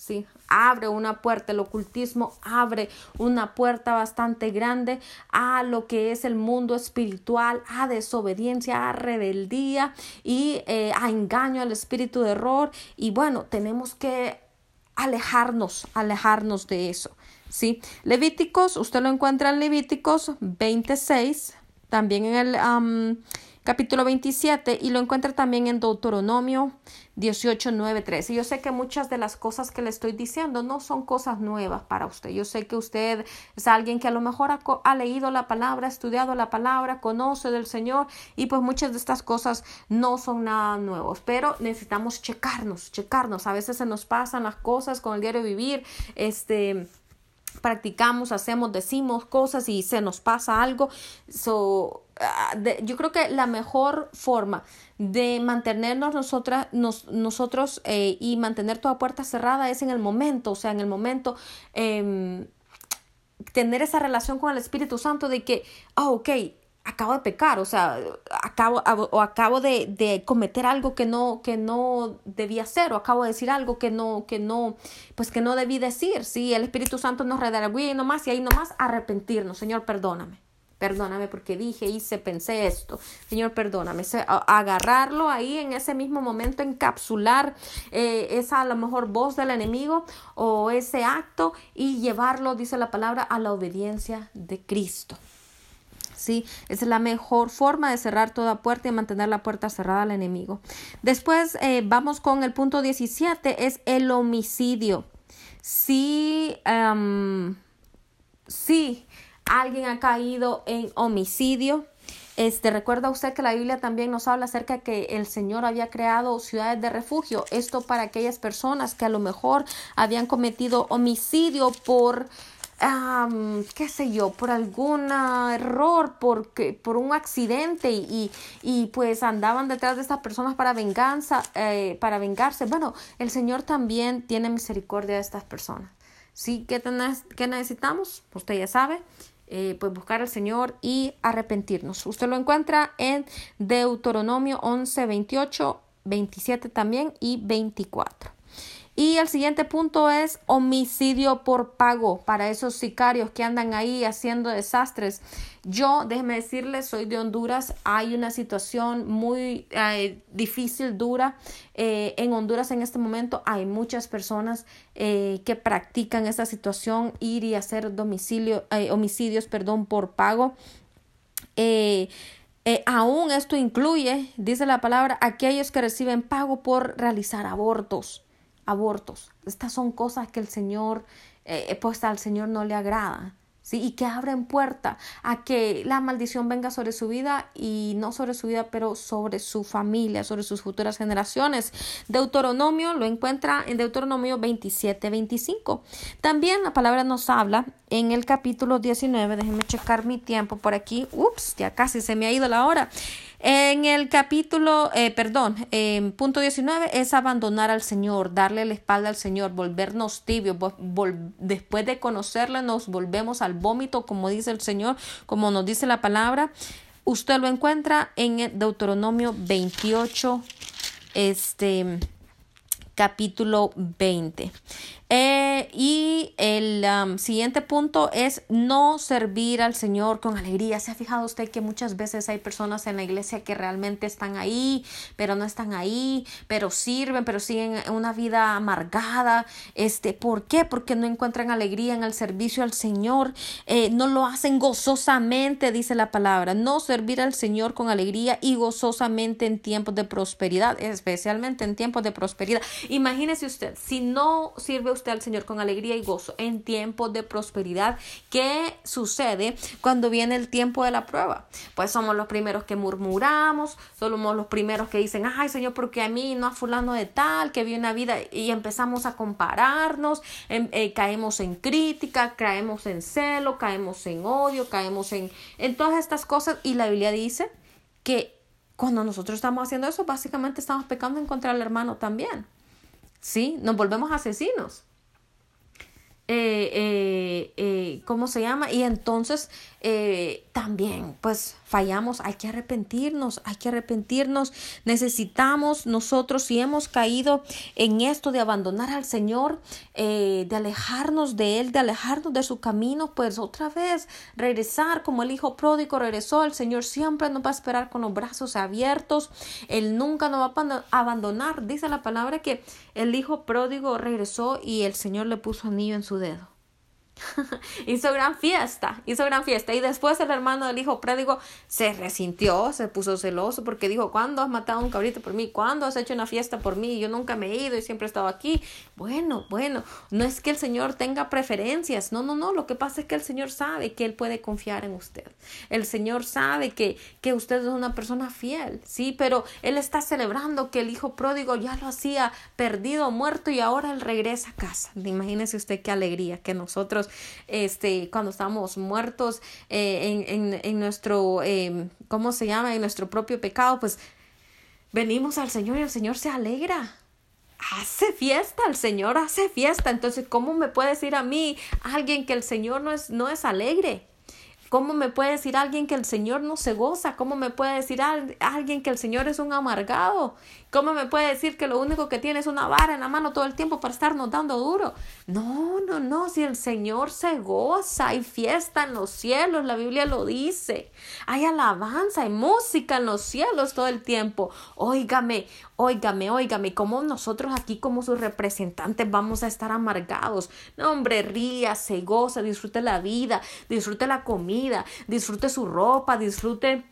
¿Sí? Abre una puerta, el ocultismo abre una puerta bastante grande a lo que es el mundo espiritual, a desobediencia, a rebeldía y eh, a engaño al espíritu de error. Y bueno, tenemos que alejarnos, alejarnos de eso. ¿sí? Levíticos, usted lo encuentra en Levíticos 26, también en el capítulo 27 y lo encuentra también en Deuteronomio 18, 9, 13. Yo sé que muchas de las cosas que le estoy diciendo no son cosas nuevas para usted. Yo sé que usted es alguien que a lo mejor ha, leído la palabra, ha estudiado la palabra, conoce del Señor y pues muchas de estas cosas no son nada nuevos, pero necesitamos checarnos, checarnos. A veces se nos pasan las cosas con el diario vivir, este practicamos, hacemos, decimos cosas y se nos pasa algo. So, ah, yo creo que la mejor forma de mantenernos nosotras, nosotros eh, y mantener toda puerta cerrada es en el momento, o sea, en el momento em, tener esa relación con el Espíritu Santo de que, oh, ok, acabo de pecar, o sea, acabo o acabo de, de, cometer algo que no que no debía hacer o acabo de decir algo que no que no pues que no debí decir, sí, el Espíritu Santo nos redarguye nomás y ahí nomás arrepentirnos, Señor, perdóname. Perdóname porque dije, hice, pensé esto. Señor, perdóname. Agarrarlo ahí en ese mismo momento, encapsular eh, esa a lo mejor voz del enemigo o ese acto y llevarlo, dice la palabra, a la obediencia de Cristo. ¿Sí? Es la mejor forma de cerrar toda puerta y mantener la puerta cerrada al enemigo. Después eh, vamos con el punto 17, es el homicidio. Sí, um, sí, alguien ha caído en homicidio. Este, recuerda usted que la Biblia también nos habla acerca de que el Señor había creado ciudades de refugio. Esto para aquellas personas que a lo mejor habían cometido homicidio por qué sé yo, por algún error, porque, por un accidente y, y, pues andaban detrás de estas personas para venganza, eh, para vengarse. Bueno, el Señor también tiene misericordia de estas personas. ¿Sí? ¿Qué, qué necesitamos? Usted ya sabe. Eh, pues buscar al Señor y arrepentirnos. Usted lo encuentra en Deuteronomio 11, 28, 27 también y 24. Y el siguiente punto es homicidio por pago para esos sicarios que andan ahí haciendo desastres. Yo, déjeme decirles, soy de Honduras. Hay una situación muy eh, difícil, dura. Eh, en Honduras en este momento hay muchas personas eh, que practican esta situación, ir y hacer domicilio, homicidios perdón, por pago. aún esto incluye, dice la palabra, aquellos que reciben pago por realizar abortos abortos. Estas son cosas que el Señor, eh, pues al Señor no le agrada. ¿Sí? y que abren puerta a que la maldición venga sobre su vida y no sobre su vida, pero sobre su familia, sobre sus futuras generaciones. Deuteronomio lo encuentra en Deuteronomio 27, 25. También la palabra nos habla en el capítulo 19, déjenme checar mi tiempo por aquí, ups, ya casi se me ha ido la hora. En el capítulo, eh, perdón, en punto 19 es abandonar al Señor, darle la espalda al Señor, volvernos tibios. después de conocerle, nos volvemos al vómito, como dice el Señor, como nos dice la palabra. Usted lo encuentra en Deuteronomio 28, este capítulo 20. Eh, y el um, siguiente punto es no servir al Señor con alegría. ¿Se ha fijado usted que muchas veces hay personas en la iglesia que realmente están ahí, pero no están ahí, pero sirven, pero siguen una vida amargada? Este, ¿Por qué? Porque no encuentran alegría en el servicio al Señor. Eh, no lo hacen gozosamente, dice la palabra. No servir al Señor con alegría y gozosamente en tiempos de prosperidad, especialmente en tiempos de prosperidad. Imagínese usted, si no sirve al Señor con alegría y gozo en tiempos de prosperidad. ¿Qué sucede cuando viene el tiempo de la prueba? Pues somos los primeros que murmuramos, somos los primeros que dicen, ay Señor, porque a mí no a fulano de tal, que vi una vida y empezamos a compararnos, em, eh, caemos en crítica, caemos en celo, caemos en odio, caemos en, en todas estas cosas y la Biblia dice que cuando nosotros estamos haciendo eso, básicamente estamos pecando en contra del hermano también. ¿Sí? Nos volvemos asesinos. Eh, eh, eh, ¿cómo se llama? Y entonces eh, también pues fallamos, hay que arrepentirnos, hay que arrepentirnos, necesitamos nosotros si hemos caído en esto de abandonar al Señor, eh, de alejarnos de Él, de alejarnos de su camino, pues otra vez regresar como el Hijo pródigo regresó, el Señor siempre nos va a esperar con los brazos abiertos, Él nunca nos va a abandonar, dice la palabra que el Hijo pródigo regresó y el Señor le puso anillo en su dedo. hizo gran fiesta, hizo gran fiesta. Y después el hermano del hijo pródigo se resintió, se puso celoso porque dijo, ¿cuándo has matado un cabrito por mí? ¿Cuándo has hecho una fiesta por mí? Yo nunca me he ido y siempre he estado aquí. Bueno, bueno, no es que el Señor tenga preferencias, no, no, no, lo que pasa es que el Señor sabe que Él puede confiar en usted. El Señor sabe que, que usted es una persona fiel, sí, pero Él está celebrando que el hijo pródigo ya lo hacía perdido, muerto y ahora Él regresa a casa. Imagínese usted qué alegría que nosotros este, cuando estamos muertos eh, en, en, nuestro, eh, ¿cómo se llama? En nuestro propio pecado, pues venimos al Señor y el Señor se alegra. Hace fiesta, el Señor hace fiesta. Entonces, ¿cómo me puede decir a mí alguien que el Señor no es, no es alegre? ¿Cómo me puede decir alguien que el Señor no se goza? ¿Cómo me puede decir alguien que el Señor es un amargado? ¿Cómo me puede decir que lo único que tiene es una vara en la mano todo el tiempo para estarnos dando duro? No, no, no, si el Señor se goza, hay fiesta en los cielos, la Biblia lo dice. Hay alabanza, hay música en los cielos todo el tiempo. Óigame, óigame, óigame, ¿cómo nosotros aquí como sus representantes vamos a estar amargados? No, hombre, ría, se goza, disfrute la vida, disfrute la comida, disfrute su ropa, disfrute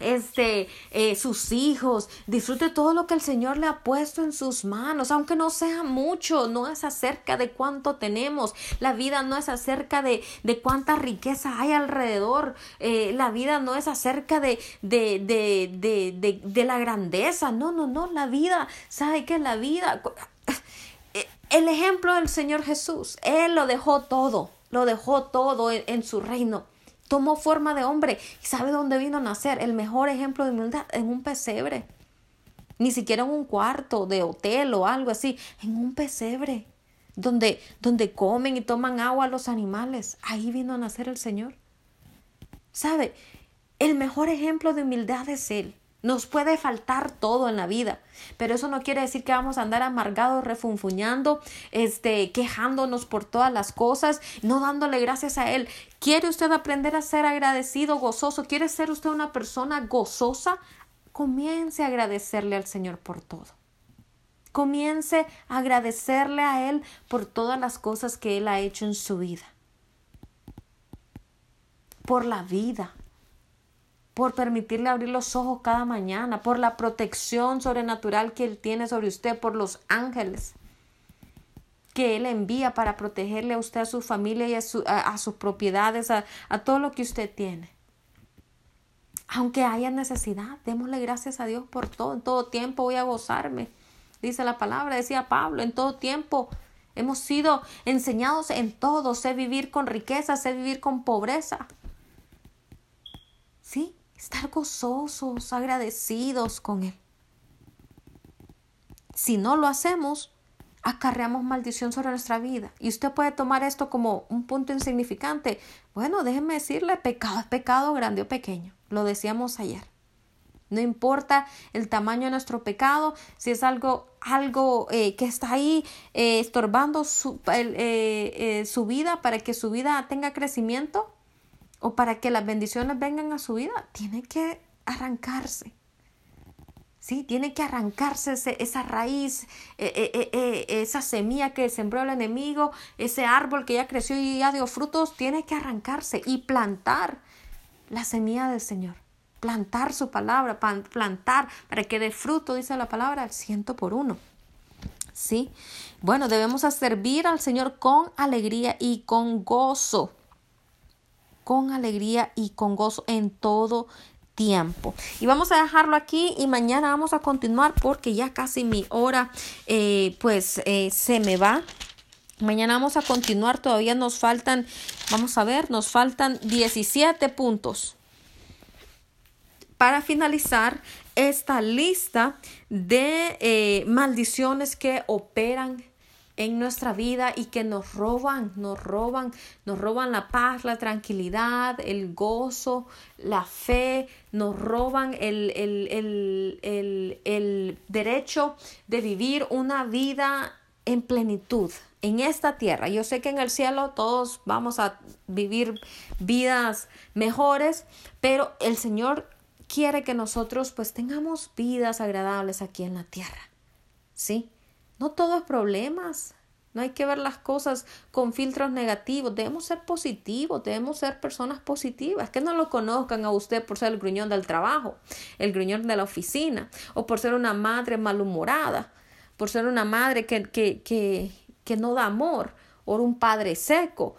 este, eh, sus hijos, disfrute todo lo que el Señor le ha puesto en sus manos, aunque no sea mucho, no es acerca de cuánto tenemos, la vida no es acerca de, de cuánta riqueza hay alrededor, eh, la vida no es acerca de, de, de, de, la grandeza, no, no, no, la vida, ¿sabe qué? La vida, eh, el ejemplo del Señor Jesús, Él lo dejó todo, lo dejó todo en su reino tomó forma de hombre y sabe dónde vino a nacer. El mejor ejemplo de humildad en un pesebre. Ni siquiera en un cuarto de hotel o algo así, en un pesebre. Donde, donde comen y toman agua los animales. Ahí vino a nacer el Señor. ¿Sabe? El mejor ejemplo de humildad es Él. Nos puede faltar todo en la vida, pero eso no quiere decir que vamos a andar amargados, refunfuñando, este, quejándonos por todas las cosas, no dándole gracias a Él. ¿Quiere usted aprender a ser agradecido, gozoso? ¿Quiere ser usted una persona gozosa? Comience a agradecerle al Señor por todo. Comience a agradecerle a Él por todas las cosas que Él ha hecho en su vida. Por la vida, por permitirle abrir los ojos cada mañana, por la protección sobrenatural que Él tiene sobre usted, por los ángeles que Él envía para protegerle a usted, a su familia y a, sus propiedades, a, a todo lo que usted tiene. Aunque haya necesidad, démosle gracias a Dios por todo. En todo tiempo voy a gozarme. Dice la palabra, decía Pablo, en todo tiempo hemos sido enseñados en todo. Sé vivir con riqueza, sé vivir con pobreza. Estar gozosos, agradecidos con Él. Si no lo hacemos, acarreamos maldición sobre nuestra vida. Y usted puede tomar esto como un punto insignificante. Bueno, déjeme decirle, pecado es pecado grande o pequeño. Lo decíamos ayer. No importa el tamaño de nuestro pecado, si es algo, algo eh, que está ahí eh, estorbando su, eh, su vida para que su vida tenga crecimiento, o para que las bendiciones vengan a su vida, tiene que arrancarse. Sí, tiene que arrancarse esa raíz, eh, eh, eh, esa semilla que sembró el enemigo, ese árbol que ya creció y ya dio frutos, tiene que arrancarse y plantar la semilla del Señor. Plantar su palabra, plantar para que dé fruto, dice la palabra, al ciento por uno. Sí, bueno, debemos servir al Señor con alegría y con gozo con alegría y con gozo en todo tiempo. Y vamos a dejarlo aquí y mañana vamos a continuar porque ya casi mi hora eh, pues eh, se me va. Mañana vamos a continuar, todavía nos faltan, vamos a ver, nos faltan 17 puntos para finalizar esta lista de eh, maldiciones que operan en nuestra vida y que nos roban, nos roban, nos roban la paz, la tranquilidad, el gozo, la fe, nos roban el, el, el, el derecho de vivir una vida en plenitud en esta tierra. Yo sé que en el cielo todos vamos a vivir vidas mejores, pero el Señor quiere que nosotros pues tengamos vidas agradables aquí en la tierra. ¿Sí? No todo es problemas. No hay que ver las cosas con filtros negativos. Debemos ser positivos, debemos ser personas positivas. Que no lo conozcan a usted por ser el gruñón del trabajo, el gruñón de la oficina, o por ser una madre malhumorada, por ser una madre que, que, que, que no da amor, o un padre seco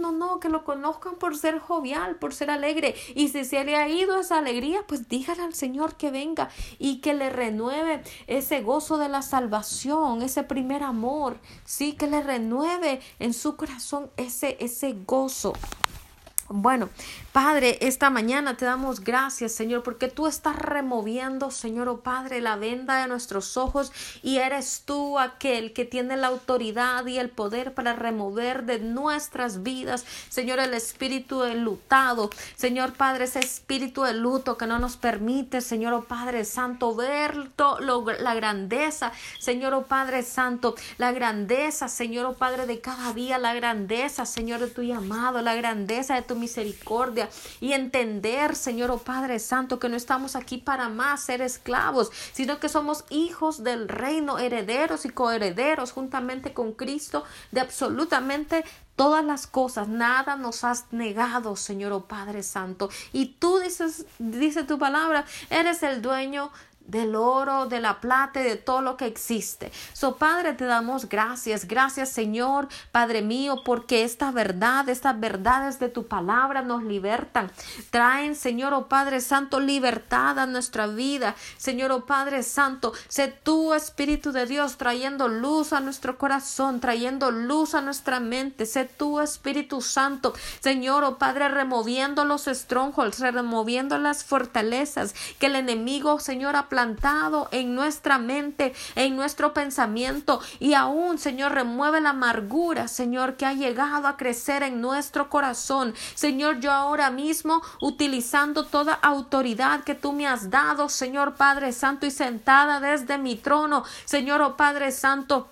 no, no, que lo conozcan por ser jovial, por ser alegre. Y si se le ha ido esa alegría, pues dígale al Señor que venga y que le renueve ese gozo de la salvación, ese primer amor, sí, que le renueve en su corazón ese, ese gozo. Bueno, Padre, esta mañana te damos gracias, Señor, porque tú estás removiendo, Señor, oh Padre, la venda de nuestros ojos y eres tú aquel que tiene la autoridad y el poder para remover de nuestras vidas, Señor, el espíritu enlutado, Señor Padre, ese espíritu de luto que no nos permite, Señor, oh Padre Santo, ver la grandeza, Señor, oh Padre Santo, la grandeza, Señor, oh Padre, de cada día, la grandeza, Señor, de tu llamado, la grandeza de tu misericordia y entender, Señor, oh Padre Santo, que no estamos aquí para más ser esclavos, sino que somos hijos del reino, herederos y coherederos juntamente con Cristo de absolutamente todas las cosas, nada nos has negado, Señor, oh Padre Santo. Y tú dices, dice tu palabra, eres el dueño del oro, de la plata y de todo lo que existe. So, Padre, te damos gracias. Gracias, Señor, Padre mío, porque esta verdad, estas verdades de tu palabra nos libertan. Traen, Señor, oh Padre Santo, libertad a nuestra vida. Señor, oh Padre Santo, sé tú, Espíritu de Dios, trayendo luz a nuestro corazón, trayendo luz a nuestra mente. Sé tú, Espíritu Santo, Señor, oh Padre, removiendo los strongholds, removiendo las fortalezas que el enemigo, Señor, ha en nuestra mente, en nuestro pensamiento y aún, Señor, remueve la amargura, Señor, que ha llegado a crecer en nuestro corazón. Señor, yo ahora mismo, utilizando toda autoridad que tú me has dado, Señor Padre Santo, y sentada desde mi trono, Señor, oh Padre Santo,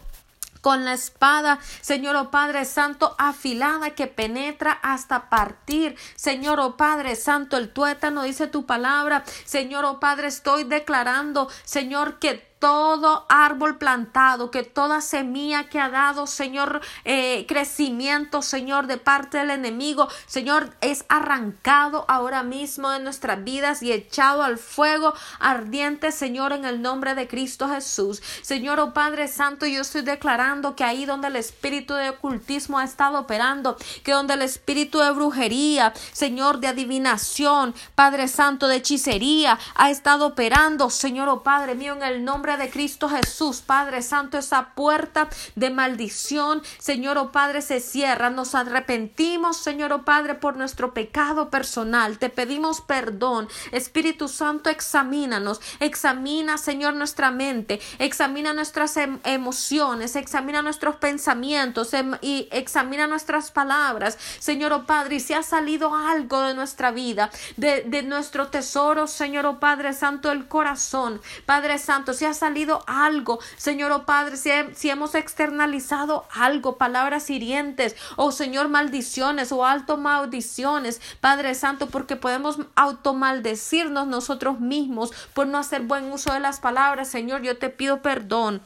con la espada, Señor oh Padre Santo, afilada que penetra hasta partir. Señor oh Padre Santo, el tuétano dice tu palabra. Señor oh Padre, estoy declarando, Señor, que todo árbol plantado, que toda semilla que ha dado, Señor, eh, crecimiento, Señor, de parte del enemigo, Señor, es arrancado ahora mismo de nuestras vidas y echado al fuego ardiente, Señor, en el nombre de Cristo Jesús. Señor, oh Padre Santo, yo estoy declarando que ahí donde el espíritu de ocultismo ha estado operando, que donde el espíritu de brujería, Señor, de adivinación, Padre Santo, de hechicería, ha estado operando, Señor, oh Padre mío, en el nombre de Cristo Jesús, Padre Santo, esa puerta de maldición, Señor, oh Padre, se cierra. Nos arrepentimos, Señor, oh Padre, por nuestro pecado personal. Te pedimos perdón. Espíritu Santo, examínanos. Examina, Señor, nuestra mente. Examina nuestras em, emociones. Examina nuestros pensamientos. Em, y examina nuestras palabras. Señor, oh Padre, y si ha salido algo de nuestra vida, de, de nuestro tesoro, Señor, oh Padre Santo, el corazón. Padre Santo, si ha salido algo, Señor, oh Padre, si, hemos externalizado algo, palabras hirientes, o oh Señor, maldiciones o alto maldiciones, Padre Santo, porque podemos automaldecirnos nosotros mismos por no hacer buen uso de las palabras, Señor, yo te pido perdón.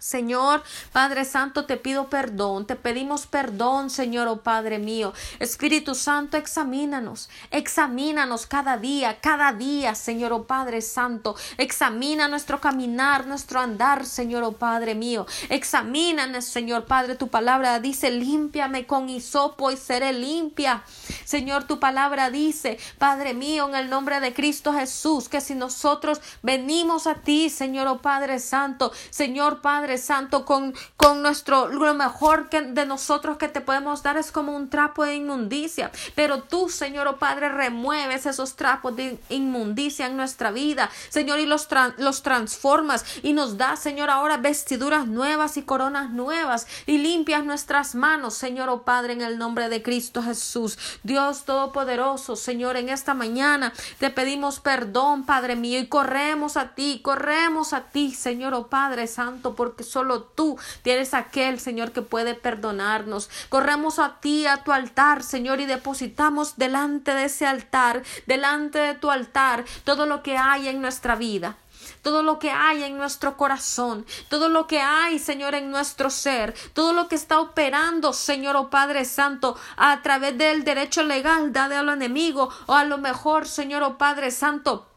Señor, Padre Santo, te pido perdón, te pedimos perdón, Señor, oh Padre mío. Espíritu Santo, examínanos, examínanos cada día, cada día, Señor, oh Padre Santo. Examina nuestro caminar, nuestro andar, Señor, oh Padre mío. Examínanos, Señor, Padre, tu palabra dice, límpiame con hisopo y seré limpia. Señor, tu palabra dice, Padre mío, en el nombre de Cristo Jesús, que si nosotros venimos a ti, Señor, oh Padre Santo, Señor, Padre, Santo, con, con nuestro, lo mejor que de nosotros que te podemos dar es como un trapo de inmundicia. Pero tú, Señor, oh Padre, remueves esos trapos de inmundicia en nuestra vida, Señor, y los, los transformas y nos das, Señor, ahora vestiduras nuevas y coronas nuevas y limpias nuestras manos, Señor, oh Padre, en el nombre de Cristo Jesús. Dios Todopoderoso, Señor, en esta mañana te pedimos perdón, Padre mío, y corremos a ti, corremos a ti, Señor, oh Padre Santo, porque solo tú tienes aquel, Señor, que puede perdonarnos. Corremos a ti, a tu altar, Señor, y depositamos delante de ese altar, delante de tu altar, todo lo que hay en nuestra vida todo lo que hay en nuestro corazón, todo lo que hay, Señor, en nuestro ser, todo lo que está operando, Señor, oh Padre Santo, a través del derecho legal dado al enemigo, o a lo mejor, Señor, oh Padre Santo,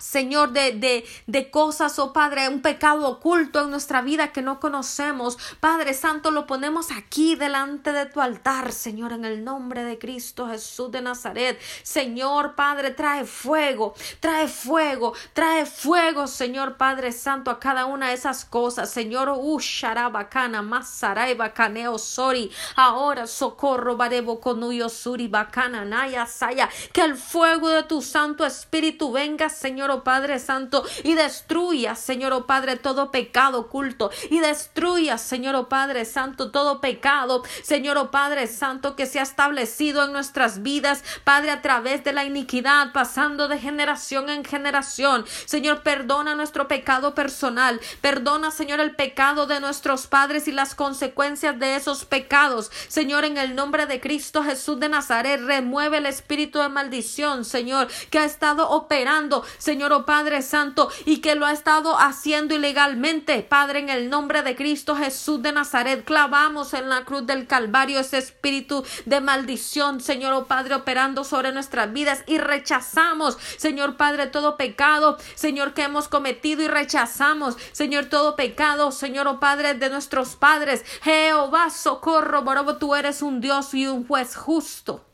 Señor, de, de, de, cosas, oh Padre, un pecado oculto en nuestra vida que no conocemos. Padre Santo, lo ponemos aquí delante de tu altar, Señor, en el nombre de Cristo Jesús de Nazaret. Señor, Padre, trae fuego, trae fuego, trae fuego, Señor Padre Santo, a cada una de esas cosas. Señor, Usharabakana, Masarai, Bacaneo, Sori. Ahora socorro, Barebo, Conuyo, Suri, Bacana, Naya, Saya. Que el fuego de tu Santo Espíritu venga, Señor oh Padre Santo, y destruya, Señor, oh Padre, todo pecado oculto, y destruya, Señor, oh Padre Santo, todo pecado, Señor, oh Padre Santo, que se ha establecido en nuestras vidas, Padre, a través de la iniquidad, pasando de generación en generación. Señor, perdona nuestro pecado personal, perdona, Señor, el pecado de nuestros padres y las consecuencias de esos pecados. Señor, en el nombre de Cristo Jesús de Nazaret, remueve el espíritu de maldición, Señor, que ha estado operando, Señor, Señor, oh Padre Santo, y que lo ha estado haciendo ilegalmente. Padre, en el nombre de Cristo Jesús de Nazaret, clavamos en la cruz del Calvario ese espíritu de maldición, Señor, oh Padre, operando sobre nuestras vidas y rechazamos, Señor Padre, todo pecado, Señor, que hemos cometido y rechazamos, Señor, todo pecado, Señor, oh Padre, de nuestros padres. Jehová, socorro, Borobo, tú eres un Dios y un juez justo.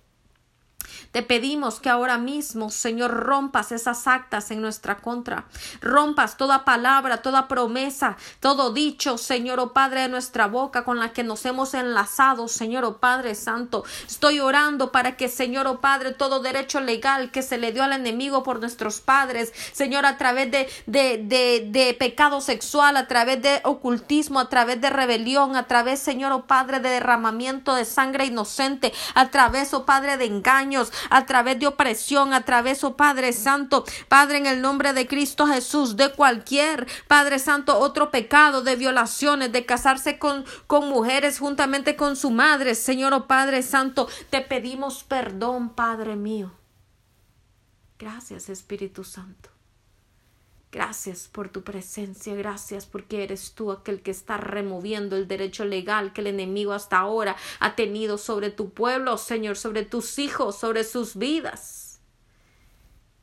Te pedimos que ahora mismo, Señor, rompas esas actas en nuestra contra. Rompas toda palabra, toda promesa, todo dicho, Señor, oh Padre, de nuestra boca con la que nos hemos enlazado, Señor, oh Padre Santo. Estoy orando para que, Señor, oh Padre, todo derecho legal que se le dio al enemigo por nuestros padres, Señor, a través de, de, de, de pecado sexual, a través de ocultismo, a través de rebelión, a través, Señor, oh Padre, de derramamiento de sangre inocente, a través, oh Padre, de engaños, a través de opresión, a través, oh Padre Santo, Padre, en el nombre de Cristo Jesús, de cualquier, Padre Santo, otro pecado de violaciones, de casarse con, con mujeres juntamente con su madre, Señor, oh Padre Santo, te pedimos perdón, Padre mío. Gracias, Espíritu Santo. Gracias por tu presencia, gracias porque eres tú aquel que está removiendo el derecho legal que el enemigo hasta ahora ha tenido sobre tu pueblo, Señor, sobre tus hijos, sobre sus vidas.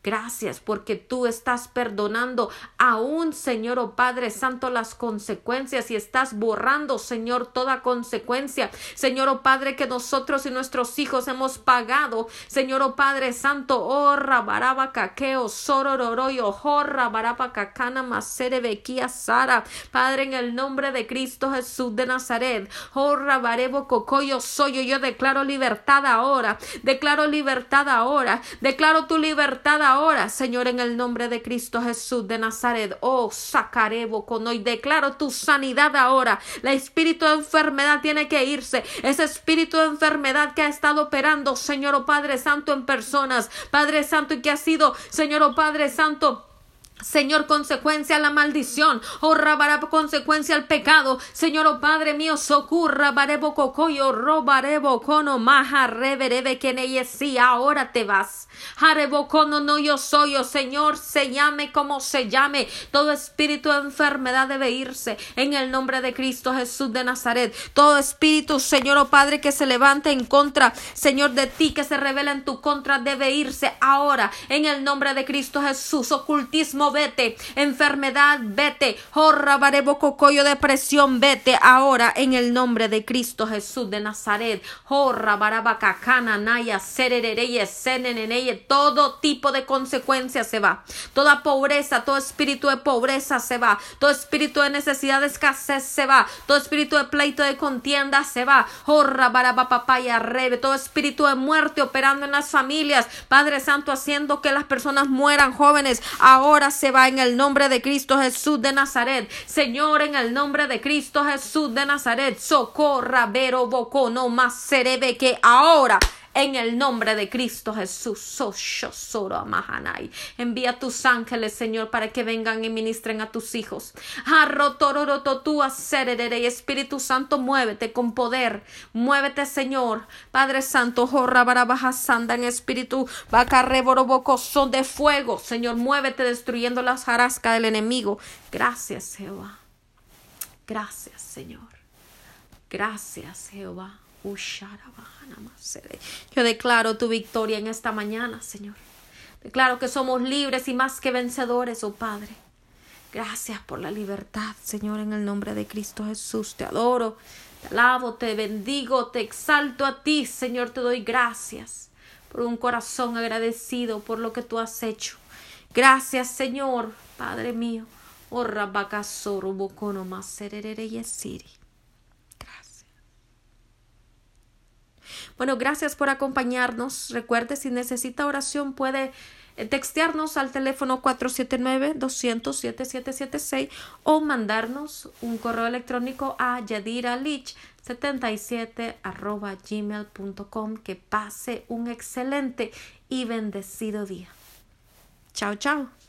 Gracias porque tú estás perdonando aún, Señor, oh Padre Santo, las consecuencias y estás borrando, Señor, toda consecuencia. Señor, oh Padre, que nosotros y nuestros hijos hemos pagado. Señor, oh Padre Santo, oh rabaraba caqueo, sorororoyo, jorra baraba cacana, masere bequía sara. Padre, en el nombre de Cristo Jesús de Nazaret, oh rabarebo cocoyo soy yo declaro libertad ahora, declaro libertad ahora, declaro tu libertad ahora ahora, Señor, en el nombre de Cristo Jesús de Nazaret. Oh, sacarebo con hoy. Declaro tu sanidad ahora. El espíritu de enfermedad tiene que irse. Ese espíritu de enfermedad que ha estado operando, Señor, oh Padre Santo, en personas. Padre Santo, y que ha sido, Señor, oh Padre Santo, Señor, consecuencia a la maldición, oh rabará consecuencia al pecado, Señor, oh Padre mío, socurra, barebo cocoyo, robarebo cono, maja, reverebe, que sí, ahora te vas. Jarebo cono, no yo soy, oh Señor, se llame como se llame, todo espíritu de enfermedad debe irse en el nombre de Cristo Jesús de Nazaret. Todo espíritu, Señor, oh Padre, que se levante en contra, Señor, de ti, que se revela en tu contra, debe irse ahora en el nombre de Cristo Jesús. Ocultismo vete, enfermedad, vete, jorra, cocoyo, depresión, vete. Ahora en el nombre de Cristo Jesús de Nazaret, naya, todo tipo de consecuencias se va, toda pobreza, todo espíritu de pobreza se va, todo espíritu de necesidad de escasez se va, todo espíritu de pleito de contienda se va, jorra, barabapapaya, rebe, todo espíritu de muerte operando en las familias, Padre Santo, haciendo que las personas mueran jóvenes, ahora se va en el nombre de Cristo Jesús de Nazaret. Señor, en el nombre de Cristo Jesús de Nazaret, socorra, vero, boco, no más serebe que ahora en el nombre de Cristo Jesús. Envía tus ángeles, Señor, para que vengan y ministren a tus hijos. Espíritu Santo, muévete con poder. Muévete, Señor. Padre Santo, jorra sanda en espíritu. son de fuego. Señor, muévete destruyendo las jarascas del enemigo. Gracias, Jehová. Gracias, Señor. Gracias, Jehová. Yo declaro tu victoria en esta mañana, Señor. Declaro que somos libres y más que vencedores, oh Padre. Gracias por la libertad, Señor, en el nombre de Cristo Jesús. Te adoro, te alabo, te bendigo, te exalto a ti, Señor, te doy gracias por un corazón agradecido por lo que tú has hecho. Gracias, Señor, Padre mío. Oh, Gracias. Bueno, gracias por acompañarnos. Recuerde, si necesita oración, puede eh, textearnos al teléfono 479-200-7776 o mandarnos un correo electrónico a yadiralich77 arroba gmail.com. Que pase un excelente y bendecido día. Chao, chao.